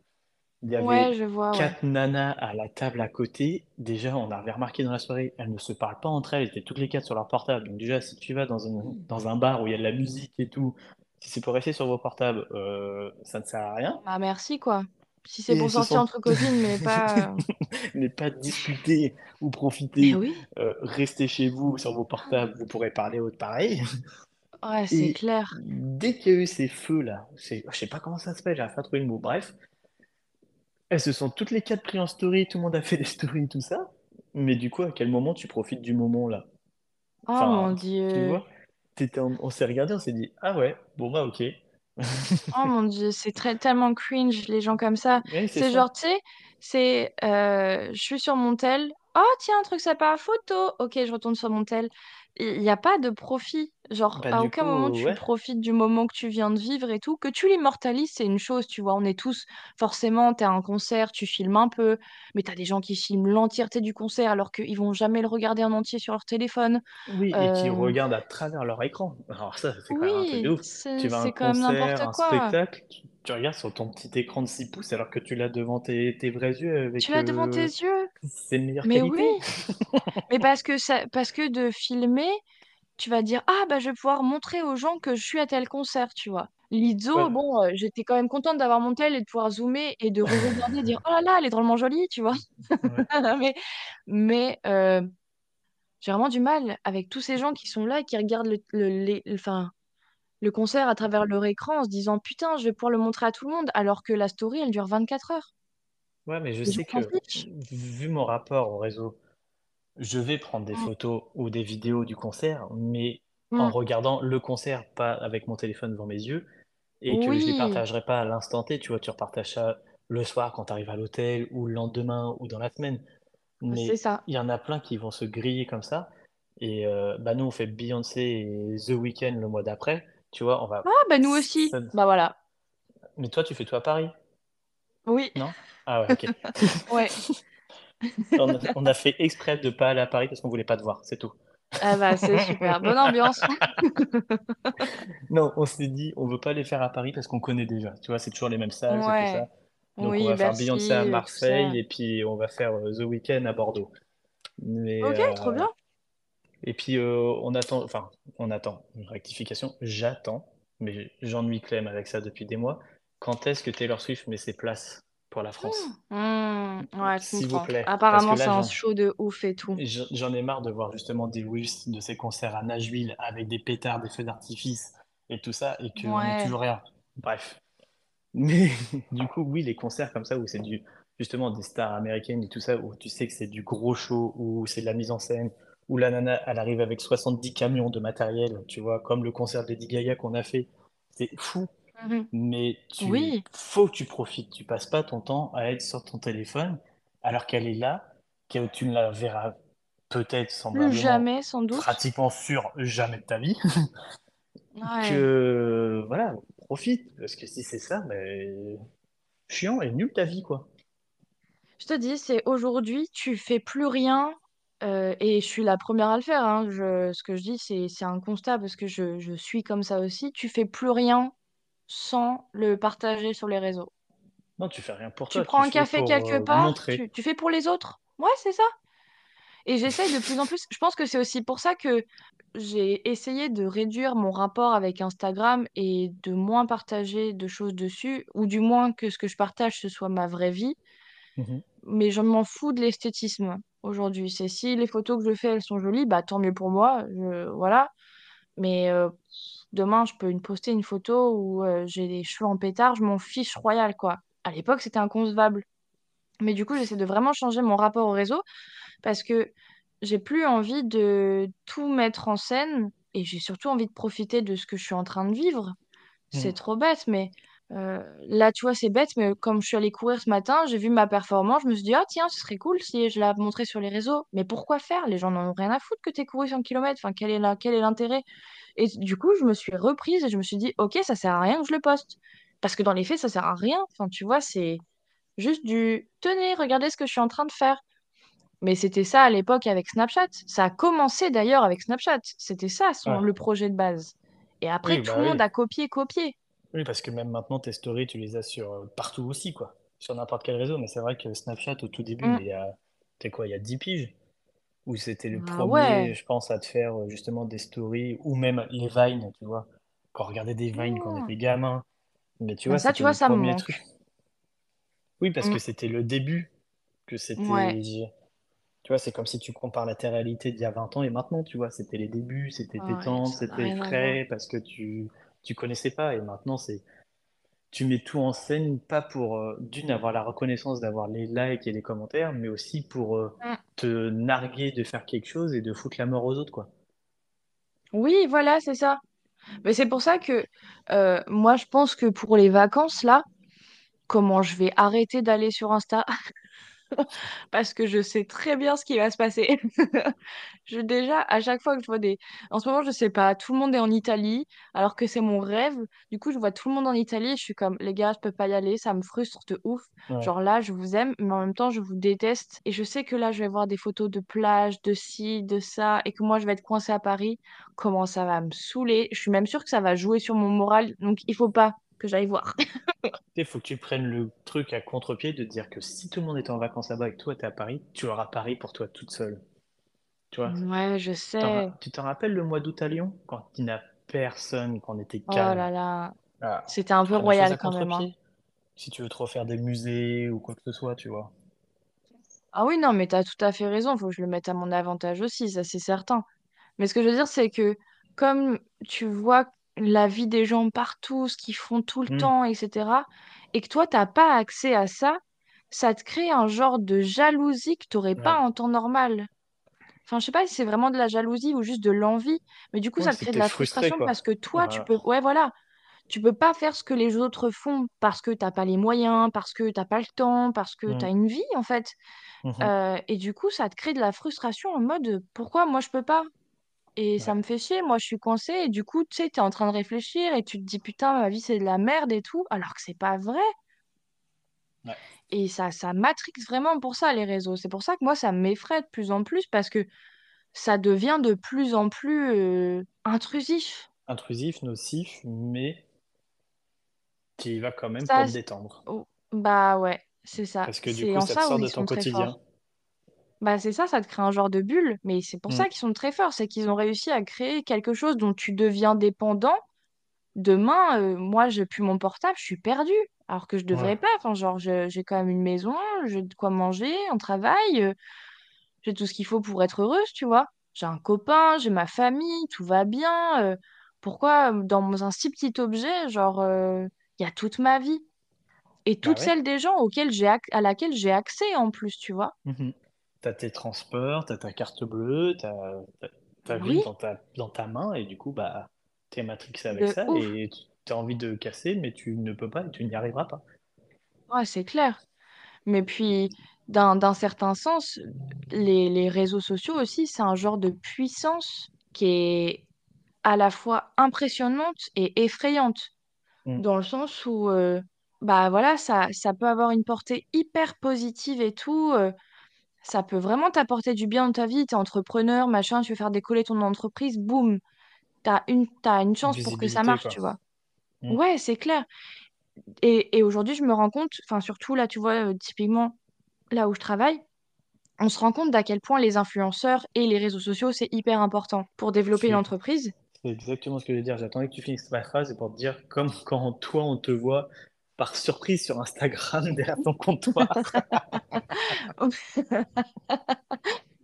Il y Ouais, avait je vois, ouais. quatre nanas à la table à côté. Déjà, on avait remarqué dans la soirée, elles ne se parlent pas entre elles, elles étaient toutes les quatre sur leur portable. Donc déjà, si tu vas dans un, dans un bar où il y a de la musique et tout, si c'est pour rester sur vos portables, euh, ça ne sert à rien. Bah, merci, quoi. Si c'est pour sortir sont entre copines, mais pas. euh, <laughs> n'est pas discuter ou Mais profiter, oui. euh, restez chez vous sur vos portables, vous pourrez parler autre pareil. Ouais, c'est clair. dès qu'il y a eu ces feux-là, je sais pas comment ça s'appelle, j'ai pas trouvé le mot, bref, elles se sont toutes les quatre prises en story, tout le monde a fait des stories, tout ça. Mais du coup, à quel moment tu profites du moment là? Oh mon Enfin, tu Dieu. vois, en- on s'est regardé, on s'est dit, ah ouais, bon bah ok. Oh mon <laughs> Dieu, c'est très tellement cringe les gens comme ça. Oui, c'est genre, tu sais, c'est euh, je suis sur mon tel. Oh tiens, un truc sympa, photo. Ok, je retourne sur mon tel. Il n'y a pas de profit. Genre, Bah à du aucun moment tu ouais. profites du moment que tu viens de vivre et tout. Que tu l'immortalises, c'est une chose, tu vois. On est tous, forcément, t'es à un concert, tu filmes un peu, mais t'as des gens qui filment l'entièreté du concert alors qu'ils vont jamais le regarder en entier sur leur téléphone. Oui, et qui Euh, regardent à travers leur écran. <laughs> Alors ça, c'est quand même un truc de oui, ouf. Tu c'est vas à un c'est concert, n'importe un quoi. spectacle, tu, tu regardes sur ton petit écran de 6 pouces alors que tu l'as devant tes, tes vrais yeux Tu avec l'as devant tes euh, yeux? c'est meilleure Mais oui, <laughs> mais parce que ça, parce que de filmer, tu vas dire, ah bah je vais pouvoir montrer aux gens que je suis à tel concert, tu vois? Lizzo, Ouais, bon, euh, j'étais quand même contente d'avoir mon tel et de pouvoir zoomer et de <laughs> re-regarder et dire, oh là là, elle est drôlement jolie, tu vois? ouais. <laughs> Mais, mais euh, j'ai vraiment du mal avec tous ces gens qui sont là et qui regardent le, le, les- le concert à travers leur écran en se disant, putain, je vais pouvoir le montrer à tout le monde, alors que la story, elle dure 24 heures. Ouais, mais je sais que, vu mon rapport au réseau, je vais prendre des Mm. photos ou des vidéos du concert, mais en Mm. regardant le concert, pas avec mon téléphone devant mes yeux, et que je les Oui, partagerai pas à l'instant T. Tu vois, tu repartages ça le soir quand tu arrives à l'hôtel, ou le lendemain, ou dans la semaine. Mais il y en a plein qui vont se griller comme ça. Et euh, bah nous, on fait Beyoncé et The Weeknd le mois d'après. Tu vois, on va. Ah, bah nous aussi. ça- Bah voilà. Mais toi, tu fais tout à Paris, Oui, non? Ah ouais, ok. <laughs> ouais. <laughs> On a, on a fait exprès de pas aller à Paris parce qu'on voulait pas te voir, c'est tout. Ah bah c'est super. <laughs> Bonne ambiance. <laughs> Non, on s'est dit, on veut pas les faire à Paris parce qu'on connaît déjà. Tu vois, c'est toujours les mêmes salles, tout ça. Donc on va faire Beyoncé à. Marseille et puis on va faire euh, The Weeknd à Bordeaux. Mais Ok, trop euh, bien. Et puis, euh, on attend, enfin, on attend, une rectification, j'attends, mais j'ennuie Clem avec ça depuis des mois. Quand est-ce que Taylor Swift met ses places? Pour la France? Ouais, je S'il vous plaît. Que Apparemment, c'est un show de ouf et tout. j'en ai marre de voir justement des Reels de ces concerts à Nashville avec des pétards, des feux d'artifice et tout ça, et n'ait Ouais. toujours rien. Bref. <laughs> Mais du coup, oui, les concerts comme ça, où c'est du, justement des stars américaines et tout ça, où tu sais que c'est du gros show, où c'est de la mise en scène, où la nana, elle arrive avec 70 camions de matériel, tu vois, comme le concert de Lady Gaga qu'on a fait. C'est fou, Mhm. mais tu, Oui, faut que tu profites. Tu passes pas ton temps à être sur ton téléphone, alors qu'elle est là, que tu ne la verras peut-être, plus semblablement, jamais, sans doute. pratiquement sûr, jamais de ta vie. <laughs> Ouais. Que, voilà, profite, parce que si c'est ça, mais chiant et nul ta vie, quoi. Je te dis, c'est aujourd'hui, tu fais plus rien. euh, et je suis la première à le faire. hein. Je, ce que je dis, c'est, c'est un constat parce que je, je suis comme ça aussi. Tu fais plus rien sans le partager sur les réseaux. Non, tu fais rien pour Tu toi, prends tu un fais café quelque euh, part, tu fais pour les autres. Ouais, c'est ça. Et j'essaye de plus en plus. Je pense que c'est aussi pour ça que j'ai essayé de réduire mon rapport avec Instagram et de moins partager de choses dessus, ou du moins que ce que je partage, ce soit ma vraie vie. Mhm. mais je m'en fous de l'esthétisme aujourd'hui. C'est si les photos que je fais, elles sont jolies, bah tant mieux pour moi. Je, voilà. Mais euh, demain, je peux une poster une photo où euh, j'ai des cheveux en pétard, je m'en fiche royal, quoi. À l'époque, c'était inconcevable. Mais du coup, j'essaie de vraiment changer mon rapport au réseau parce que j'ai plus envie de tout mettre en scène et j'ai surtout envie de profiter de ce que je suis en train de vivre. C'est Mm. trop bête, mais euh, là, tu vois, c'est bête, mais comme je suis allée courir ce matin, j'ai vu ma performance, je me suis dit, ah tiens, ce serait cool si je la montrais sur les réseaux. Mais pourquoi faire? Les gens n'en ont rien à foutre que tu aies couru 100 km. Enfin, quel est la- quel est l'intérêt? Et du coup, je me suis reprise et je me suis dit, ok, ça sert à rien que je le poste. Parce que dans les faits, ça sert à rien. Enfin, tu vois, c'est juste du, tenez, regardez ce que je suis en train de faire. Mais c'était ça à l'époque avec Snapchat. Ça a commencé d'ailleurs avec Snapchat. C'était ça son, Ouais. le projet de base. Et après, Oui, tout bah le monde oui. a copié, copié. Oui, parce que même maintenant, tes stories, tu les as sur euh, partout aussi, quoi. Sur n'importe quel réseau. Mais c'est vrai que Snapchat, au tout début, Mm. mais il y a, t'es quoi, il y a 10 piges, où c'était le Ah ouais. premier, je pense, à te faire euh, justement des stories, ou même les Vines, tu vois. Quand on regardait des Vines quand on Mm. était gamin. Mais tu Bah vois, ça, tu vois, ça me manque. trucs. Oui, parce Mm. que c'était le début, que Ouais. c'était... Tu vois, c'est comme si tu compares la réalité d'il y a 20 ans et maintenant, tu vois, c'était les débuts, c'était Ouais, détente, c'était frais, parce que tu tu connaissais pas. Et maintenant, c'est tu mets tout en scène, pas pour, euh, d'une, avoir la reconnaissance d'avoir les likes et les commentaires, mais aussi pour euh, Mm. te narguer de faire quelque chose et de foutre la mort aux autres, quoi. Oui, voilà, c'est ça. Mais c'est pour ça que euh, moi, je pense que pour les vacances, là, comment je vais arrêter d'aller sur Insta? <laughs> <laughs> parce que je sais très bien ce qui va se passer. <laughs> Je, déjà, à chaque fois que je vois des... En ce moment, je sais pas, tout le monde est en Italie, alors que c'est mon rêve. Du coup, je vois tout le monde en Italie je suis comme, les gars, je peux pas y aller, ça me frustre de ouf. Ouais. Genre là, je vous aime, mais en même temps, je vous déteste. Et je sais que là, je vais voir des photos de plage, de ci, de ça, et que moi, je vais être coincée à Paris. Comment ça va me saouler? Je suis même sûre que ça va jouer sur mon moral, donc il faut pas que j'aille voir. <laughs> Il faut que tu prennes le truc à contre-pied de dire que si tout le monde est en vacances là-bas et que toi, t'es à Paris, tu auras Paris pour toi toute seule. Tu vois? Ouais, je sais. tu t'en rappelles le mois d'août à Lyon? Quand il n'y a personne, quand on était Oh calme. là là. Ah, C'était un peu royal quand même, hein. Si tu veux te refaire des musées ou quoi que ce soit, tu vois. Ah oui, non, mais t'as tout à fait raison, faut que je le mette à mon avantage aussi, ça c'est certain. Mais ce que je veux dire, c'est que comme tu vois la vie des gens partout, ce qu'ils font tout le Hmm. temps, etc., et que toi, t'as pas accès à ça, ça te crée un genre de jalousie que t'aurais pas Ouais. en temps normal. Enfin, je sais pas si c'est vraiment de la jalousie ou juste de l'envie, mais du coup, Ouais, ça te crée de la frustré, frustration quoi. parce que toi, tu peux... Ouais, voilà. Tu peux pas faire ce que les autres font parce que t'as pas les moyens, parce que t'as pas le temps, parce que Hmm. t'as une vie, en fait. Mhm. Euh, et du coup, ça te crée de la frustration en mode pourquoi moi je peux pas? Et ça Ouais. me fait chier, moi je suis coincée. Et du coup, tu sais, t'es en train de réfléchir et tu te dis putain, ma vie c'est de la merde et tout, alors que c'est pas vrai. Ouais. Et ça, ça m'attriste vraiment pour ça, les réseaux. C'est pour ça que moi, ça m'effraie de plus en plus parce que ça devient de plus en plus euh, intrusif. Intrusif, nocif, mais qui va quand même pour Ça, te c'est- détendre. oh, bah ouais, c'est ça. Parce que du C'est coup, en ça te ça où sort ils de ton sont très quotidien. forts. Bah c'est ça, ça te crée un genre de bulle, mais c'est pour Hmm. ça qu'ils sont très forts, c'est qu'ils ont réussi à créer quelque chose dont tu deviens dépendant. Demain, euh, moi, j'ai plus mon portable, je suis perdue, alors que je Ouais. devrais pas. Enfin, genre, je- j'ai quand même une maison, j'ai de quoi manger, un travail, euh, j'ai tout ce qu'il faut pour être heureuse, tu vois. J'ai un copain, j'ai ma famille, tout va bien. euh, pourquoi, euh, dans un si petit objet, genre, euh, il y a toute ma vie? Et Bah toutes ouais. celles des gens auxquels j'ai ac- à laquelle j'ai accès en plus, tu vois? T'as tes transports, t'as ta carte bleue, t'as t'as ta vie Oui, dans ta, dans ta main, et du coup, bah, t'es matrixé avec de ça, ouf. et tu as envie de casser, mais tu ne peux pas, et tu n'y arriveras pas. Ouais, c'est clair. Mais puis, d'un certain sens, les, les réseaux sociaux aussi, c'est un genre de puissance qui est à la fois impressionnante et effrayante, Hmm. dans le sens où, euh, bah voilà, ça, ça peut avoir une portée hyper positive et tout. euh, ça peut vraiment t'apporter du bien dans ta vie. T'es entrepreneur, machin, tu veux faire décoller ton entreprise, boum, une, t'as une Une chance pour que ça marche, quoi. tu vois. Hmm. Ouais, c'est clair. Et, et aujourd'hui, je me rends compte, enfin, surtout là, tu vois, euh, typiquement là où je travaille, on se rend compte d'à quel point les influenceurs et les réseaux sociaux, c'est hyper important pour développer une C'est entreprise. c'est exactement ce que je veux dire. J'attendais que tu finisses ma phrase, et pour te dire, comme quand toi, on te voit par surprise sur Instagram <laughs> derrière ton comptoir. <laughs>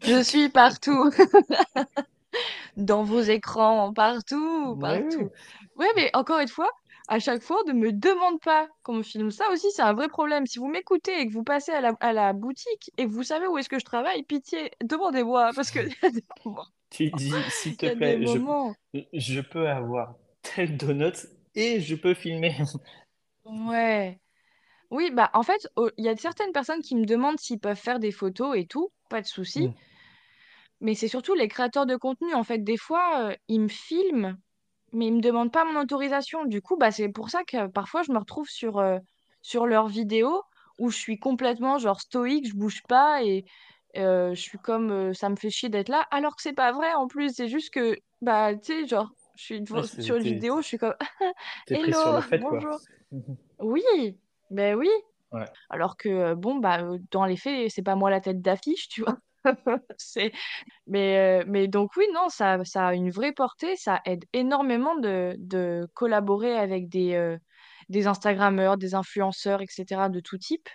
Je suis partout. <laughs> Dans vos écrans, partout, partout. Ouais, mais encore une fois, à chaque fois, ne me demande pas qu'on me filme. Ça aussi, c'est un vrai problème. Si vous m'écoutez et que vous passez à la, à la boutique et que vous savez où est-ce que je travaille, pitié, demandez-moi. Parce que. Tu dis, s'il te plaît, je peux avoir tel donut et je peux filmer. Ouais. Oui, bah en fait, il y a certaines personnes qui me demandent s'ils peuvent faire des photos et tout, pas de souci. Mm, Mais c'est surtout les créateurs de contenu. En fait, des fois, euh, ils me filment, mais ils me demandent pas mon autorisation. Du coup, bah c'est pour ça que parfois je me retrouve sur, euh, sur leurs vidéos où je suis complètement genre stoïque, je bouge pas et euh, je suis comme euh, ça me fait chier d'être là. Alors que c'est pas vrai en plus, c'est juste que bah tu sais, genre je suis Ouais, devant- c'est- sur une vidéo, je suis comme <laughs> Hello, fait, bonjour. <laughs> Oui, ben oui. Ouais. Alors que euh, bon bah euh, dans les faits, c'est pas moi la tête d'affiche, tu vois. <laughs> C'est mais, euh, mais donc oui, non, ça, ça a une vraie portée, ça aide énormément de, de collaborer avec des, euh, des Instagrammeurs, des influenceurs, etc., de tout type.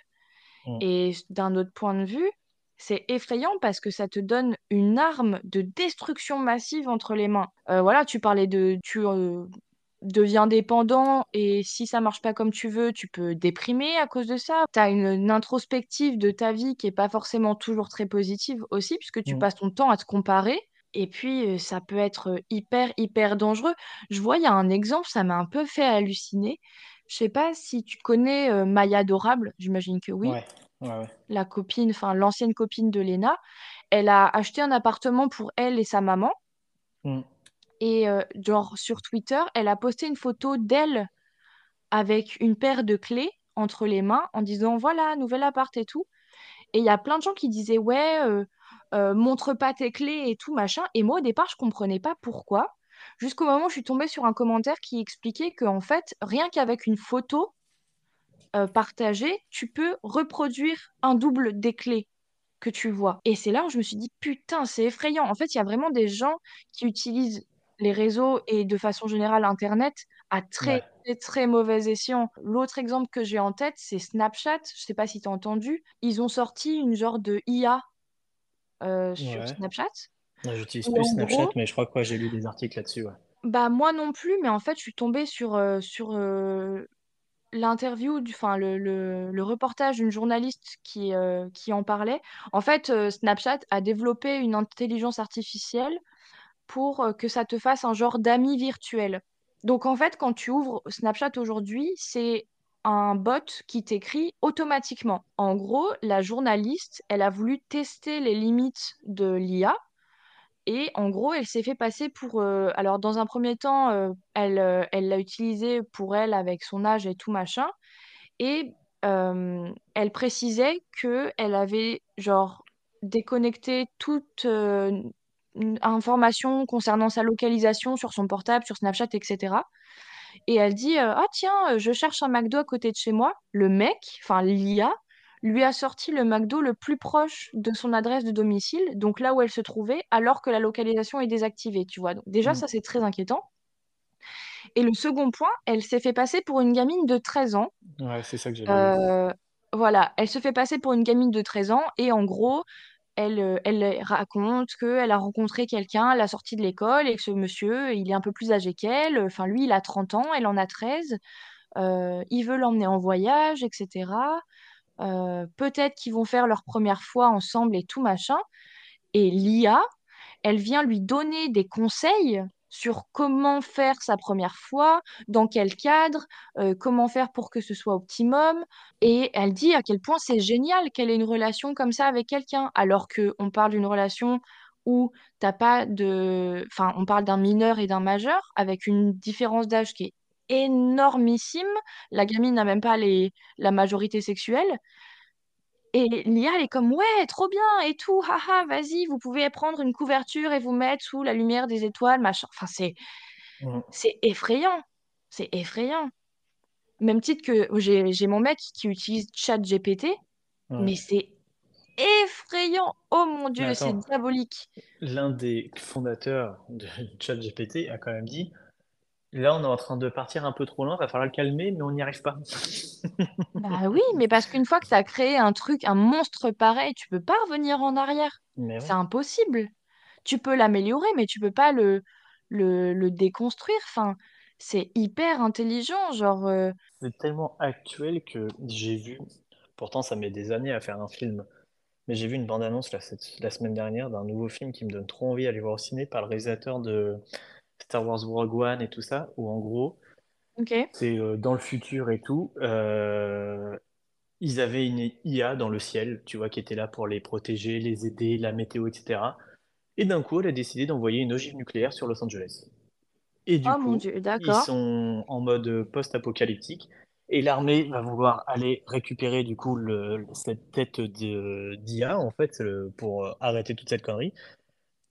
Mm, Et d'un autre point de vue, c'est effrayant parce que ça te donne une arme de destruction massive entre les mains. Euh, voilà, tu parlais de... Tu euh, deviens dépendant et si ça marche pas comme tu veux, tu peux déprimer à cause de ça. Tu as une, une introspective de ta vie qui est pas forcément toujours très positive aussi puisque tu mm. passes ton temps à te comparer. Et puis, euh, ça peut être hyper, hyper dangereux. Je vois, il y a un exemple, ça m'a un peu fait halluciner. Je sais pas si tu connais euh, Maya Adorable, j'imagine que oui Ouais, ouais, ouais. la copine, enfin l'ancienne copine de Lena, elle a acheté un appartement pour elle et sa maman. Mm, Et euh, genre sur Twitter, elle a posté une photo d'elle avec une paire de clés entre les mains en disant voilà, nouvel appart et tout. Et il y a plein de gens qui disaient ouais, euh, euh, montre pas tes clés et tout machin. Et moi au départ, je comprenais pas pourquoi. Jusqu'au moment où je suis tombée sur un commentaire qui expliquait que en fait, rien qu'avec une photo euh, partagée, tu peux reproduire un double des clés. que tu vois. Et c'est là où je me suis dit, putain, c'est effrayant. En fait, il y a vraiment des gens qui utilisent les réseaux et de façon générale Internet à très, ouais, très, très mauvais escient. L'autre exemple que j'ai en tête, c'est Snapchat. Je sais pas si tu as entendu. Ils ont sorti une genre de IA euh, sur ouais. Snapchat. J'utilise plus Snapchat, gros, mais je crois que ouais, j'ai lu des articles là-dessus, bah moi non plus, mais en fait, je suis tombée sur, euh, sur euh, l'interview, du, enfin le, le, reportage d'une journaliste qui, euh, qui en parlait. En fait, euh, Snapchat a développé une intelligence artificielle pour euh, que ça te fasse un genre d'ami virtuel. Donc en fait, quand tu ouvres Snapchat aujourd'hui, c'est un bot qui t'écrit automatiquement. En gros, la journaliste, elle a voulu tester les limites de l'IA. Et en gros, elle s'est fait passer pour... euh, alors, dans un premier temps, euh, elle, euh, elle l'a utilisé pour elle avec son âge et tout machin. Et elle précisait que elle avait genre déconnecté toute information concernant sa localisation sur son portable, sur Snapchat, etc. Et elle dit Ah tiens, je cherche un McDo à côté de chez moi. Le mec, enfin l'IA, lui a sorti le McDo le plus proche de son adresse de domicile, donc là où elle se trouvait, alors que la localisation est désactivée, tu vois. Donc déjà, Mm. ça c'est très inquiétant. Et le second point, elle s'est fait passer pour une gamine de 13 ans Ouais, c'est ça que lu. euh, voilà, elle se fait passer pour une gamine de 13 ans et en gros, elle, euh, elle raconte qu'elle a rencontré quelqu'un à la sortie de l'école et que ce monsieur, il est un peu plus âgé qu'elle. Enfin, lui, il a 30 ans, elle en a 13. Euh, il veut l'emmener en voyage, etc. Euh, peut-être qu'ils vont faire leur première fois ensemble et tout machin. Et l'IA, elle vient lui donner des conseils sur comment faire sa première fois, dans quel cadre, euh, comment faire pour que ce soit optimum. Et elle dit à quel point c'est génial qu'elle ait une relation comme ça avec quelqu'un, alors qu'on parle d'une relation où t'as pas de... Enfin, on parle d'un mineur et d'un majeur, avec une différence d'âge qui est énormissime. La gamine n'a même pas les... la majorité sexuelle. Et l'IA, elle est comme, ouais, trop bien et tout, haha, vas-y, vous pouvez prendre une couverture et vous mettre sous la lumière des étoiles, machin. Enfin, c'est, Mm. c'est effrayant. C'est effrayant. Même titre que j'ai, mon mec qui utilise ChatGPT, Ouais. mais c'est effrayant. Oh mon Dieu, c'est diabolique. l'un des fondateurs de <laughs> ChatGPT a quand même dit Là, on est en train de partir un peu trop loin, va falloir le calmer, mais on n'y arrive pas. <laughs> Bah oui, mais parce qu'une fois que tu as créé un truc, un monstre pareil, tu peux pas revenir en arrière. C'est impossible. Tu peux l'améliorer, mais tu peux pas le, le, le déconstruire. Enfin, c'est hyper intelligent, genre... euh, c'est tellement actuel que j'ai vu, pourtant ça met des années à faire un film, mais j'ai vu une bande-annonce la, la semaine dernière d'un nouveau film qui me donne trop envie d'aller voir au ciné par le réalisateur de Star Wars Rogue One et tout ça, où en gros, c'est euh, dans le futur et tout, euh, ils avaient une IA dans le ciel, tu vois, qui était là pour les protéger, les aider, la météo, etc. Et d'un coup, elle a décidé d'envoyer une ogive nucléaire sur Los Angeles. Et du Oh mon coup, Dieu, ils sont en mode post-apocalyptique. Et l'armée va vouloir aller récupérer du coup le, cette tête d'IA en fait pour euh, arrêter toute cette connerie.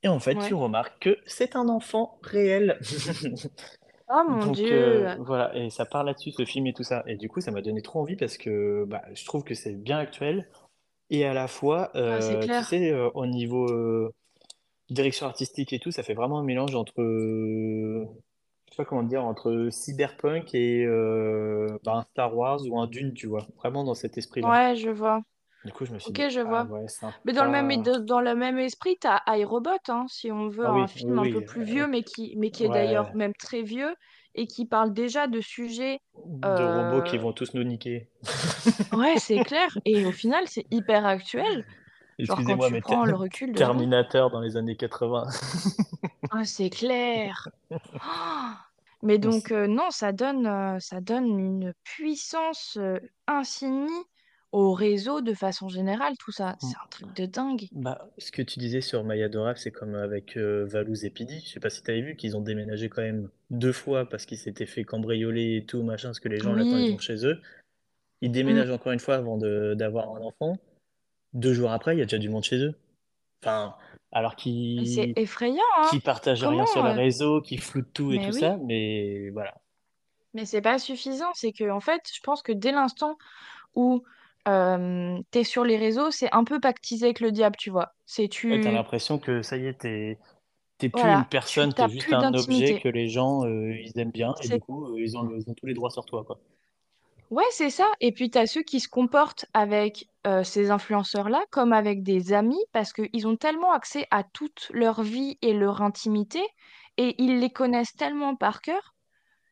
Et en fait, tu remarques que c'est un enfant réel. <laughs> Oh mon Donc euh, Dieu. voilà, et ça part là-dessus, ce film et tout ça. Et du coup, ça m'a donné trop envie parce que bah, je trouve que c'est bien actuel. Et à la fois, Ah, euh, tu sais, euh, au niveau euh, direction artistique et tout, ça fait vraiment un mélange entre, euh, je sais pas comment dire, entre Cyberpunk et euh, bah, un Star Wars ou un Dune, tu vois. Vraiment dans cet esprit-là. Ouais, je vois. Du coup, je me suis Ok, dit, je ah vois. ouais, Mais dans le même, dans le même esprit, t'as iRobot, hein, si on veut Ah un oui, film un peu plus euh, vieux, mais qui, mais qui est d'ailleurs même très vieux et qui parle déjà de sujets. de robots qui euh, vont tous nous niquer. <laughs> Ouais, c'est <laughs> clair. Et au final, c'est hyper actuel. Excusez-moi, tu mais prends le recul dedans. Terminator dans les années 80. <laughs> Ah, c'est clair. <gasps> Mais On donc euh, non, ça donne, euh, ça donne une puissance euh, infinie au réseau de façon générale, tout ça. C'est un truc de dingue. Bah, ce que tu disais sur Maya Adorable, c'est comme avec euh, Valouz et Pidi. Je sais pas si tu avais vu qu'ils ont déménagé quand même deux fois parce qu'ils s'étaient fait cambrioler et tout, machin, parce que les gens Oui. chez eux. Ils Mm. déménagent encore une fois avant d'avoir un enfant. Deux jours après, il y a déjà du monde chez eux. Enfin, alors Mais c'est qu'ils effrayant, hein? qu'ils partagent rien sur les euh, réseaux, qu'ils floutent tout et Mais tout oui. ça, mais voilà. Mais c'est pas suffisant. C'est que, en fait, je pense que dès l'instant où euh, t'es sur les réseaux, c'est un peu pactisé avec le diable, tu vois. C'est Ouais, t'as tu. l'impression que ça y est, t'es t'es plus une Voilà, tu personne, t'es juste un objet que les gens euh, ils aiment bien et du coup euh, ils ont, ils ont tous les droits sur toi, quoi. ouais, c'est ça. Et puis t'as ceux qui se comportent avec euh, ces influenceurs-là comme avec des amis parce qu'ils ont tellement accès à toute leur vie et leur intimité et ils les connaissent tellement par cœur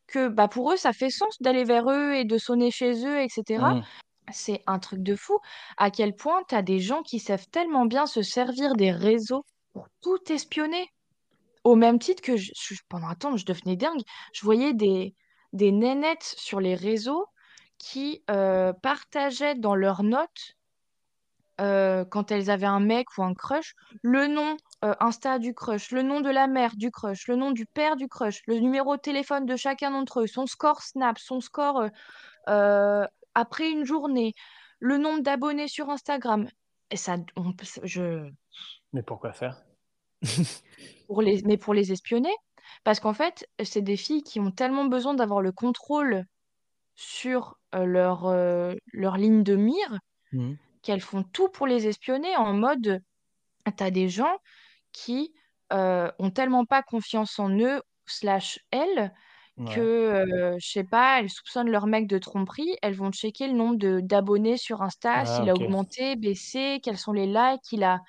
que bah pour eux ça fait sens d'aller vers eux et de sonner chez eux, etc. C'est un truc de fou à quel point t'as des gens qui savent tellement bien se servir des réseaux pour tout espionner. Au même titre que je, pendant un temps, je devenais dingue. Je voyais des, des nénettes sur les réseaux qui euh, partageaient dans leurs notes, euh, quand elles avaient un mec ou un crush, le nom euh, Insta du crush, le nom de la mère du crush, le nom du père du crush, le numéro de téléphone de chacun d'entre eux, son score Snap, son score après une journée, le nombre d'abonnés sur Instagram. Et ça, on je, Mais pourquoi faire? pour les, mais pour les espionner, parce qu'en fait, c'est des filles qui ont tellement besoin d'avoir le contrôle sur euh, leur, euh, leur ligne de mire Hmm. qu'elles font tout pour les espionner en mode, t'as des gens qui euh, ont tellement pas confiance en eux, slash elles, que, euh, je sais pas, elles soupçonnent leur mec de tromperie, elles vont checker le nombre de d'abonnés sur Insta, Ah, s'il a ok. augmenté, baissé, quels sont les likes qu'il a.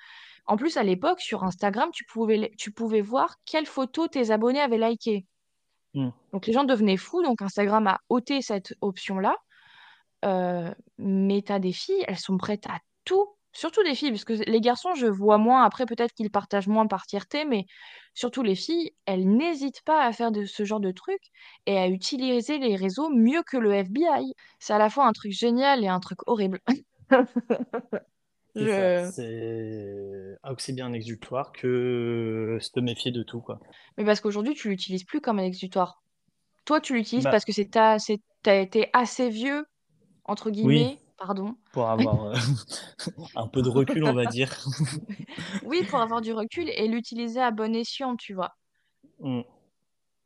En plus, à l'époque, sur Instagram, tu pouvais, tu pouvais voir quelles photos tes abonnés avaient likées. Hmm. Donc les gens devenaient fous, donc Instagram a ôté cette option-là. Euh, mais t'as des filles, elles sont prêtes à tout. Surtout des filles, parce que les garçons, je vois moins. Après, peut-être qu'ils partagent moins par fierté, mais surtout les filles, elles n'hésitent pas à faire de ce genre de trucs et à utiliser les réseaux mieux que le FBI. C'est à la fois un truc génial et un truc horrible. Je... C'est ah, aussi bien un exutoire que se méfier de tout, quoi. Mais parce qu'aujourd'hui, tu l'utilises plus comme un exutoire. Toi, tu l'utilises Bah, parce que c'est ta... t'as été assez vieux, entre oui, guillemets, pardon. pour avoir euh, <laughs> un peu de recul, on va dire. <laughs> Oui, pour avoir du recul et l'utiliser à bon escient, tu vois. Hmm.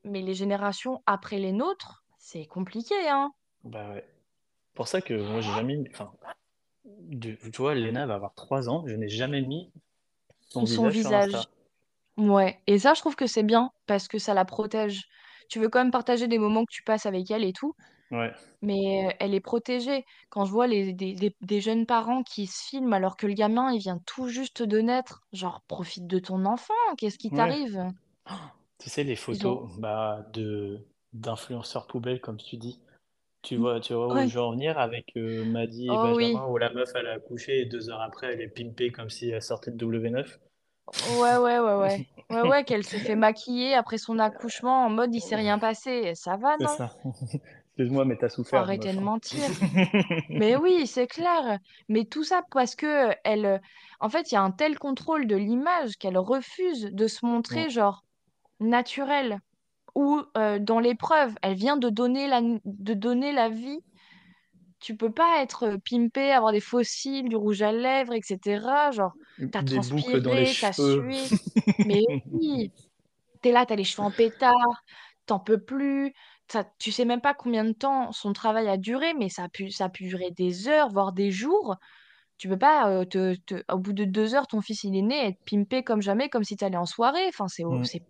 Mais les générations après les nôtres, c'est compliqué, hein. Bah ouais. Pour ça que moi, j'ai jamais mis. Enfin, tu vois, Léna va avoir 3 ans, je n'ai jamais mis son Son visage visage. Ouais. Et ça, je trouve que c'est bien parce que ça la protège. tu veux quand même partager des moments que tu passes avec elle et tout, Ouais. mais euh, elle est protégée. Quand je vois les, des, des- des jeunes parents qui se filment alors que le gamin, il vient tout juste de naître, genre, profite de ton enfant, qu'est-ce qui Ouais. t'arrive? Tu sais, les Ils ont... photos bah, de d'influenceurs poubelles, comme tu dis. Tu vois, tu vois où Ouais. je veux en venir avec euh, Maddy et Oh Benjamin, oui. où la meuf, elle a accouché et deux heures après, elle est pimpée comme si elle sortait de W9. Ouais, ouais, ouais, ouais. <laughs> Ouais, ouais, qu'elle s'est fait maquiller après son accouchement en mode il s'est rien passé. Ça va, C'est non? ça. Excuse-moi, mais t'as souffert, arrêter meuf. de mentir. <laughs> Mais oui, c'est clair. Mais tout ça parce que elle, en fait, il y a un tel contrôle de l'image qu'elle refuse de se montrer genre naturelle ou euh, dans l'épreuve. Elle vient de donner la, de donner la vie. Tu peux pas être euh, pimpé, avoir des fossiles, du rouge à lèvres, etc. Genre, t'as transpiré, t'as sué. <laughs> Mais oui, t'es là, t'as les cheveux en pétard, t'en peux plus. Ça, tu sais même pas combien de temps son travail a duré, mais ça a pu, ça a pu durer des heures, voire des jours. Tu peux pas, euh, te, te- au bout de deux heures, ton fils il est né, être pimpé comme jamais, comme si t'allais en soirée. Enfin, c'est, Mm. c'est,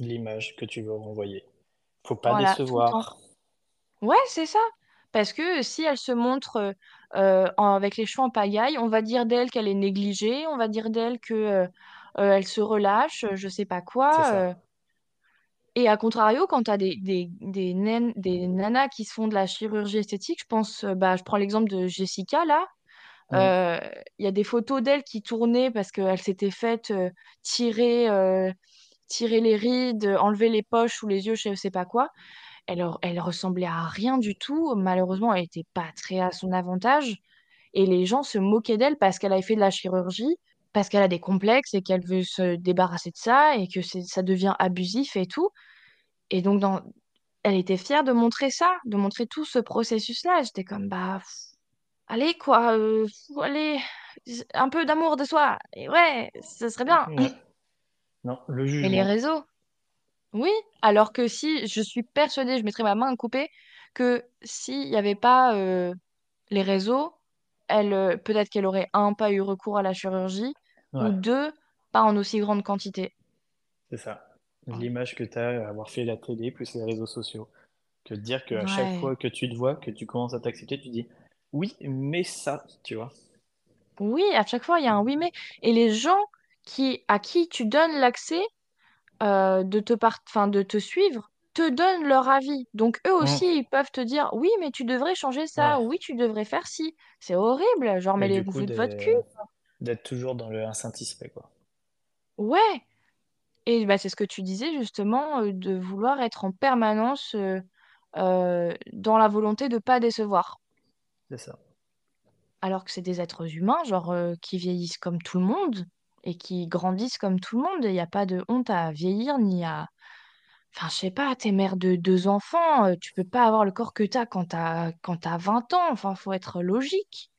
L'image que tu veux renvoyer. Faut pas voilà, tout le temps. décevoir. Ouais, c'est ça. Parce que si elle se montre euh, euh, en- avec les cheveux en pagaille, on va dire d'elle qu'elle est négligée, on va dire d'elle que euh, euh, elle se relâche, je sais pas C'est quoi. ça. euh. Et à contrario, quand tu as des, des, des, naines- des nanas qui se font de la chirurgie esthétique, je pense, euh, bah, je prends l'exemple de Jessica là, Mm. euh, il y a des photos d'elle qui tournaient parce qu'elle s'était faite euh, tirer, euh, tirer les rides, enlever les poches ou les yeux, je sais pas quoi. Elle, elle ressemblait à rien du tout. Malheureusement, elle était pas très à son avantage. Et les gens se moquaient d'elle parce qu'elle avait fait de la chirurgie, parce qu'elle a des complexes et qu'elle veut se débarrasser de ça et que ça devient abusif et tout. Et donc, dans... elle était fière de montrer ça, de montrer tout ce processus-là. J'étais comme, bah, allez, quoi, euh, allez, un peu d'amour de soi. Et ouais, ce serait bien. Ouais. Non, le Mais les jugement. réseaux, oui. Alors que si, je suis persuadée, je mettrais ma main à couper, que s'il n'y avait pas euh, les réseaux, elle, euh, peut-être qu'elle aurait, un, pas eu recours à la chirurgie, ou deux, pas en aussi grande quantité. c'est ça. L'image que tu as à avoir fait la télé plus les réseaux sociaux. Que de dire qu'à chaque fois que tu te vois, que tu commences à t'accepter, tu dis oui, mais ça, tu vois. Oui, à chaque fois, il y a un oui, mais. Et les gens qui, à qui tu donnes l'accès euh, de te part... enfin, de te suivre te donnent leur avis. Donc eux Mm. aussi, ils peuvent te dire oui, mais tu devrais changer ça, Ouais. oui, tu devrais faire ci. C'est horrible, genre Et du mêlez-vous coup, de votre cul. D'être toujours dans le insatisfait, quoi. Ouais. Et bah, c'est ce que tu disais justement, euh, de vouloir être en permanence euh, euh, dans la volonté de pas décevoir. C'est ça. Alors que c'est des êtres humains, genre qui vieillissent comme tout le monde et qui grandissent comme tout le monde. Il n'y a pas de honte à vieillir ni à Enfin, je sais pas, t'es mère de deux enfants, tu peux pas avoir le corps que t'as quand t'as quand t'as 20 ans. Enfin, faut être logique.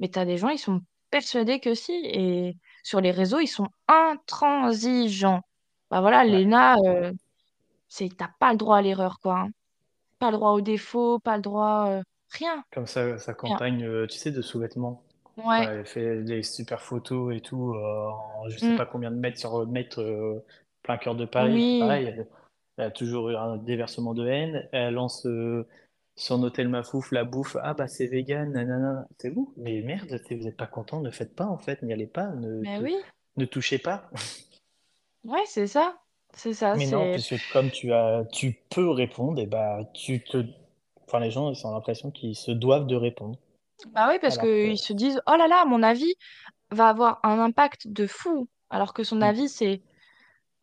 Mais t'as des gens, ils sont persuadés que si. Et sur les réseaux, ils sont intransigeants. Bah voilà, Ouais. Léna, euh, c'est t'as pas le droit à l'erreur, quoi. hein. Pas le droit au défaut, pas le droit... euh, rien, Comme ça, sa campagne, euh, tu sais, de sous-vêtements. Ouais. elle fait des super photos et tout, euh, en je sais Mm. pas combien de mètres sur mètres, euh, plein cœur de Paris. Oui. Pareil, elle, elle a toujours eu un déversement de haine. Elle lance son hôtel Mafouf, la bouffe. Ah bah c'est vegan, nanana. C'est vous? Mais merde, si vous n'êtes pas content, ne faites pas en fait, n'y allez pas, ne, Mais te- oui. ne touchez pas. Ouais, c'est ça. C'est ça, Mais non, c'est... puisque comme tu as, tu peux répondre, et bah tu te, enfin les gens ils ont l'impression qu'ils se doivent de répondre, Bah oui, parce alors que qu'ils se disent, oh là là, mon avis va avoir un impact de fou. Alors que son Hmm. avis, c'est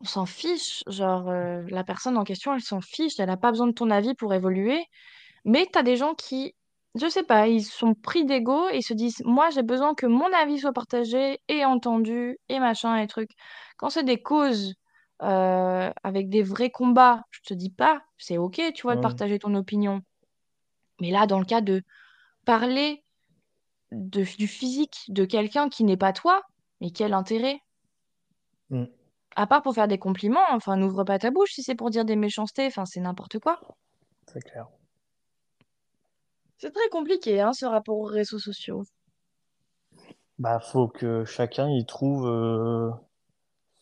on s'en fiche. Genre, euh, la personne en question, elle s'en fiche. Elle n'a pas besoin de ton avis pour évoluer. Mais tu as des gens qui, je sais pas, ils sont pris d'ego et ils se disent, moi, j'ai besoin que mon avis soit partagé et entendu et machin et truc. Quand c'est des causes euh, avec des vrais combats, je te dis pas, c'est ok, tu vois, de partager ton opinion. Mais là, dans le cas de parler de, du physique de quelqu'un qui n'est pas toi, mais quel intérêt? Hmm. À part pour faire des compliments, enfin, n'ouvre pas ta bouche si c'est pour dire des méchancetés, enfin, c'est n'importe quoi. c'est clair. C'est très compliqué, hein, ce rapport aux réseaux sociaux. Bah faut que chacun y trouve euh,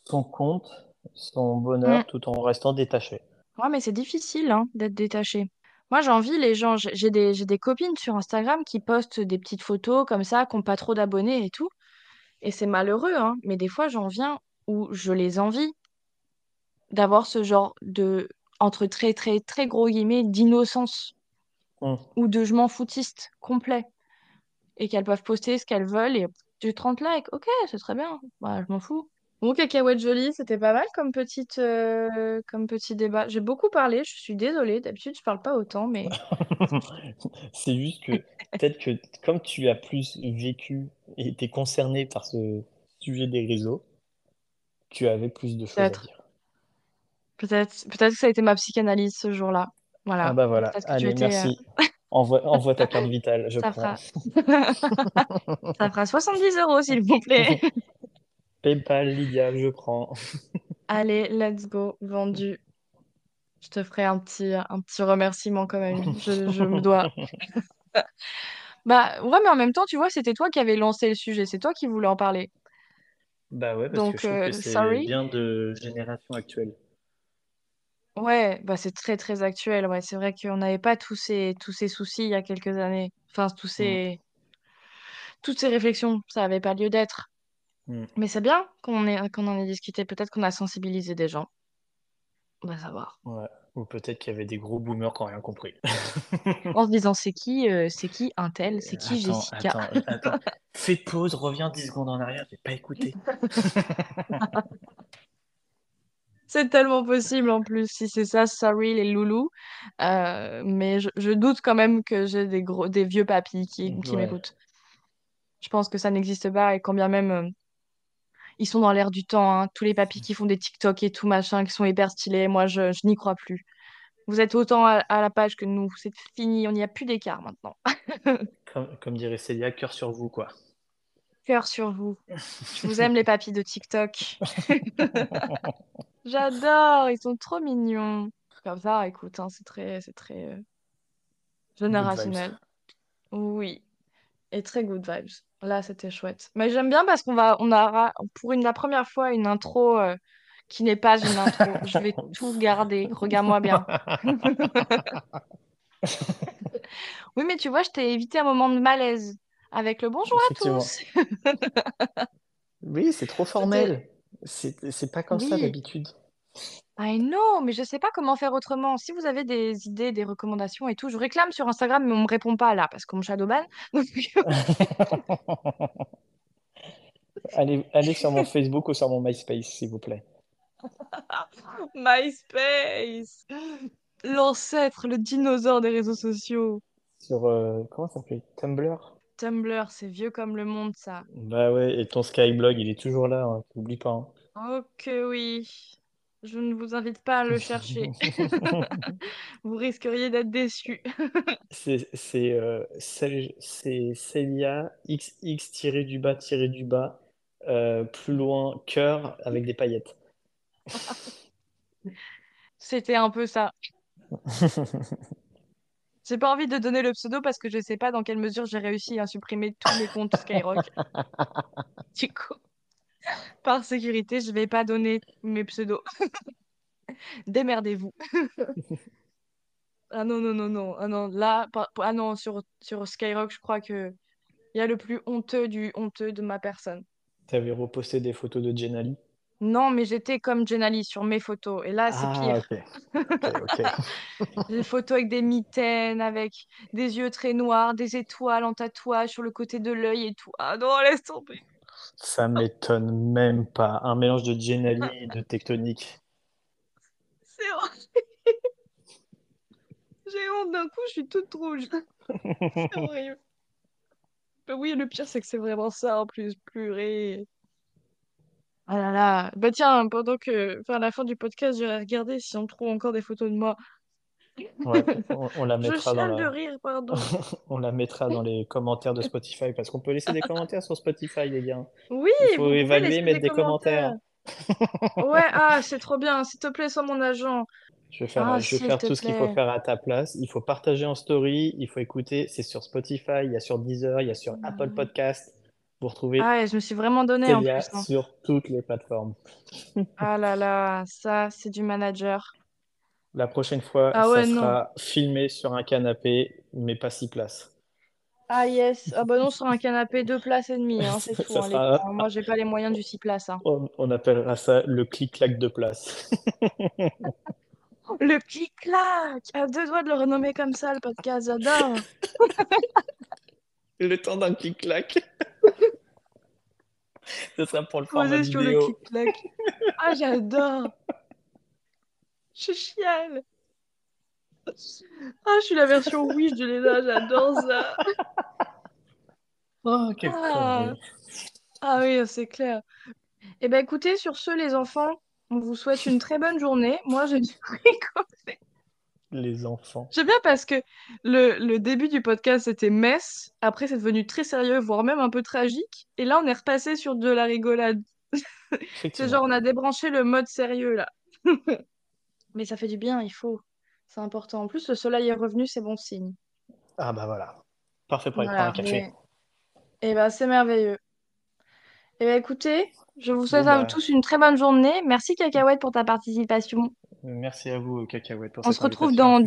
son compte, son Mm. bonheur, tout en restant détaché. Ouais, mais c'est difficile hein, d'être détaché. Moi, j'envie les gens. J'ai des, j'ai des copines sur Instagram qui postent des petites photos comme ça, qui n'ont pas trop d'abonnés et tout. Et c'est malheureux, hein. Mais des fois, j'en viens où je les envie d'avoir ce genre de, entre très, très, très gros guillemets, d'innocence Hmm. ou de je m'en foutiste complet. Et qu'elles peuvent poster ce qu'elles veulent et j'ai 30 likes. Ok, c'est très bien. Bah, je m'en fous. Bon, cacahuète jolie, c'était pas mal comme petite, euh, comme petit débat. J'ai beaucoup parlé, je suis désolée. D'habitude, je parle pas autant, mais <laughs> C'est juste que peut-être que comme tu as plus vécu et été concerné par ce sujet des réseaux, tu avais plus de choses à peut-être, dire. peut-être, peut-être que ça a été ma psychanalyse ce jour-là. Ah Voilà. bah voilà, que allez, étais, euh, merci. <laughs> Envoie, envoie ta carte vitale, je ça prends. fera, ça fera 70 euros, s'il vous plaît. <laughs> PayPal, Lydia, je prends. <laughs> Allez, let's go, vendu. Je te ferai un petit, un petit remerciement quand même. Je, je me dois. Bah ouais, mais en même temps, tu vois, c'était toi qui avais lancé le sujet. C'est toi qui voulais en parler. Bah ouais, parce que Donc, je trouve que euh, c'est bien de génération actuelle. Ouais, bah c'est très très actuel. Ouais, c'est vrai qu'on n'avait pas tous ces, tous ces soucis il y a quelques années. Enfin, tous Mm, ces, toutes ces réflexions, ça n'avait pas lieu d'être. mm, Mais c'est bien qu'on ait, qu'on en ait discuté. Peut-être qu'on a sensibilisé des gens. On va savoir. ouais. Ou peut-être qu'il y avait des gros boomers qui n'ont rien compris. En se disant, c'est qui, euh, c'est qui un tel, c'est qui Attends, Jessica? attends, attends. Fais pause, reviens 10 secondes en arrière, j'ai pas écouté. <laughs> <laughs> C'est tellement possible en plus, si c'est ça, sorry les loulous. Euh, mais je, je doute quand même que j'ai des gros, des vieux papis qui, qui Ouais, m'écoutent. Je pense que ça n'existe pas et quand bien même euh, ils sont dans l'air du temps, hein, tous les papis qui font des TikTok et tout machin, qui sont hyper stylés, moi je, je n'y crois plus. Vous êtes autant à, à la page que nous, c'est fini, on n'y a plus d'écart maintenant. <laughs> comme, comme dirait Célia, cœur sur vous, quoi. Cœur sur vous. Je vous aime <laughs> les papis de TikTok. <laughs> J'adore, ils sont trop mignons. Comme ça, écoute, hein, c'est très, c'est très euh, générationnel. Oui. Et très good vibes. Là, c'était chouette. Mais j'aime bien parce qu'on va, on aura pour une, la première fois une intro euh, qui n'est pas une intro. Je vais <laughs> tout garder. Regarde-moi bien. <laughs> Oui, mais tu vois, je t'ai évité un moment de malaise avec le bonjour à tous. <laughs> Oui, c'est trop formel. C'est pas comme ça d'habitude. I know, mais je sais pas comment faire autrement. Si vous avez des idées, des recommandations et tout, je réclame sur Instagram, mais on me répond pas là parce qu'on me shadowban. <laughs> <laughs> Allez, allez sur mon Facebook ou sur mon MySpace, s'il vous plaît. <laughs> MySpace, l'ancêtre, le dinosaure des réseaux sociaux. Sur, euh, comment ça s'appelle? Tumblr? Tumblr, c'est vieux comme le monde, ça. Bah ouais, et ton Skyblog, il est toujours là, hein, t'oublies pas. hein. Oh que oui. Je ne vous invite pas à le chercher. <laughs> Vous risqueriez d'être déçus. <laughs> C'est c'est euh, Celia XX tiré du bas tiré du bas euh, plus loin cœur avec des paillettes. <laughs> C'était un peu ça. J'ai pas envie de donner le pseudo parce que je sais pas dans quelle mesure j'ai réussi à supprimer tous les comptes <laughs> Skyrock. Du coup, par sécurité, je vais pas donner mes pseudos. <laughs> Démerdez-vous. Ah non, non, non, non. Ah non, là, par- ah non, sur, sur Skyrock, je crois que il y a le plus honteux du honteux de ma personne. T'avais reposté des photos de Jenali. Non, mais j'étais comme Jenali sur mes photos. Et là, c'est Ah pire. ok, <laughs> ok, ok. Des photos avec des mitaines, avec des yeux très noirs, des étoiles en tatouage sur le côté de l'œil et tout. Ah non, laisse tomber. Ça m'étonne même pas. Un mélange de Jenali et de Tectonique. C'est horrible. J'ai honte d'un coup, je suis toute rouge. <laughs> C'est horrible. Bah oui, le pire, c'est que c'est vraiment ça en plus, pleurer. Ah là là. Bah tiens, pendant que, vers la fin du podcast, j'irai regarder si on trouve encore des photos de moi. Ouais, <laughs> on, on la Je mettra dans chiale de la, rire, pardon. <laughs> on la mettra dans les commentaires de Spotify parce qu'on peut laisser des commentaires sur Spotify, les gars. Oui, Il faut pouvez évaluer, laisser mettre des des commentaires. Ouais, <laughs> ah, c'est trop bien. S'il te plaît, sois mon agent. Je vais faire, Ah, je vais s'il faire te tout ce qu'il faut plaît. faire à ta place. Il faut partager en story, il faut écouter. C'est sur Spotify, il y a sur Deezer, il y a sur Apple Mhm. Podcast. Vous Ah retrouvez ouais, je me suis vraiment donné en plus. hein. sur toutes les plateformes. <laughs> Ah là là, ça, c'est du manager. La prochaine fois, Ah ça ouais, non. sera filmé sur un canapé, mais pas six places. Ah yes. Ah bah non, sur un canapé, deux places et demie, hein, c'est <laughs> Ça hein, sera, Moi, j'ai pas les moyens du six places, hein. on, on appellera ça le clic-clac de place. <laughs> Le clic-clac! À deux doigts de le renommer comme ça, le podcast, j'adore. Le temps d'un clic-clac. <laughs> Ce sera pour le format Posé sur le vidéo. clic-clac. <laughs> Ah, j'adore. Je chiale. Ah, je suis la version Wish de Léna, j'adore ça. <laughs> Oh, quelle Ah, ah oui, c'est clair. Eh ben écoutez, sur ce, les enfants, on vous souhaite une très bonne journée. Moi, j'ai du rigolé. Les enfants. J'aime bien parce que le, le début du podcast, c'était mess. Après, c'est devenu très sérieux, voire même un peu tragique. Et là, on est repassé sur de la rigolade. <laughs> C'est genre, on a débranché le mode sérieux, là. <laughs> Mais ça fait du bien, il faut. C'est important. En plus, le soleil est revenu, c'est bon signe. Ah bah voilà. Parfait pour aller prendre un Voilà. café. Mais... Eh ben, c'est merveilleux. Eh ben, écoutez, je vous Bon souhaite à bah, tous une très bonne journée. Merci, Cacahuète, pour ta participation. Merci à vous, Cacahuète, pour On se retrouve dans,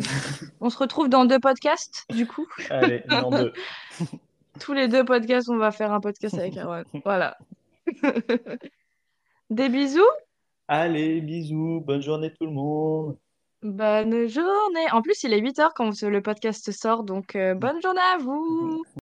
on se retrouve dans deux podcasts, du coup. Allez, dans deux. <laughs> Tous les deux podcasts, on va faire un podcast avec Aaron. Voilà. <laughs> Des bisous, Allez, bisous, bonne journée tout le monde. bonne journée. En plus, il est 8 heures quand le podcast sort, donc euh, bonne journée à vous. <laughs>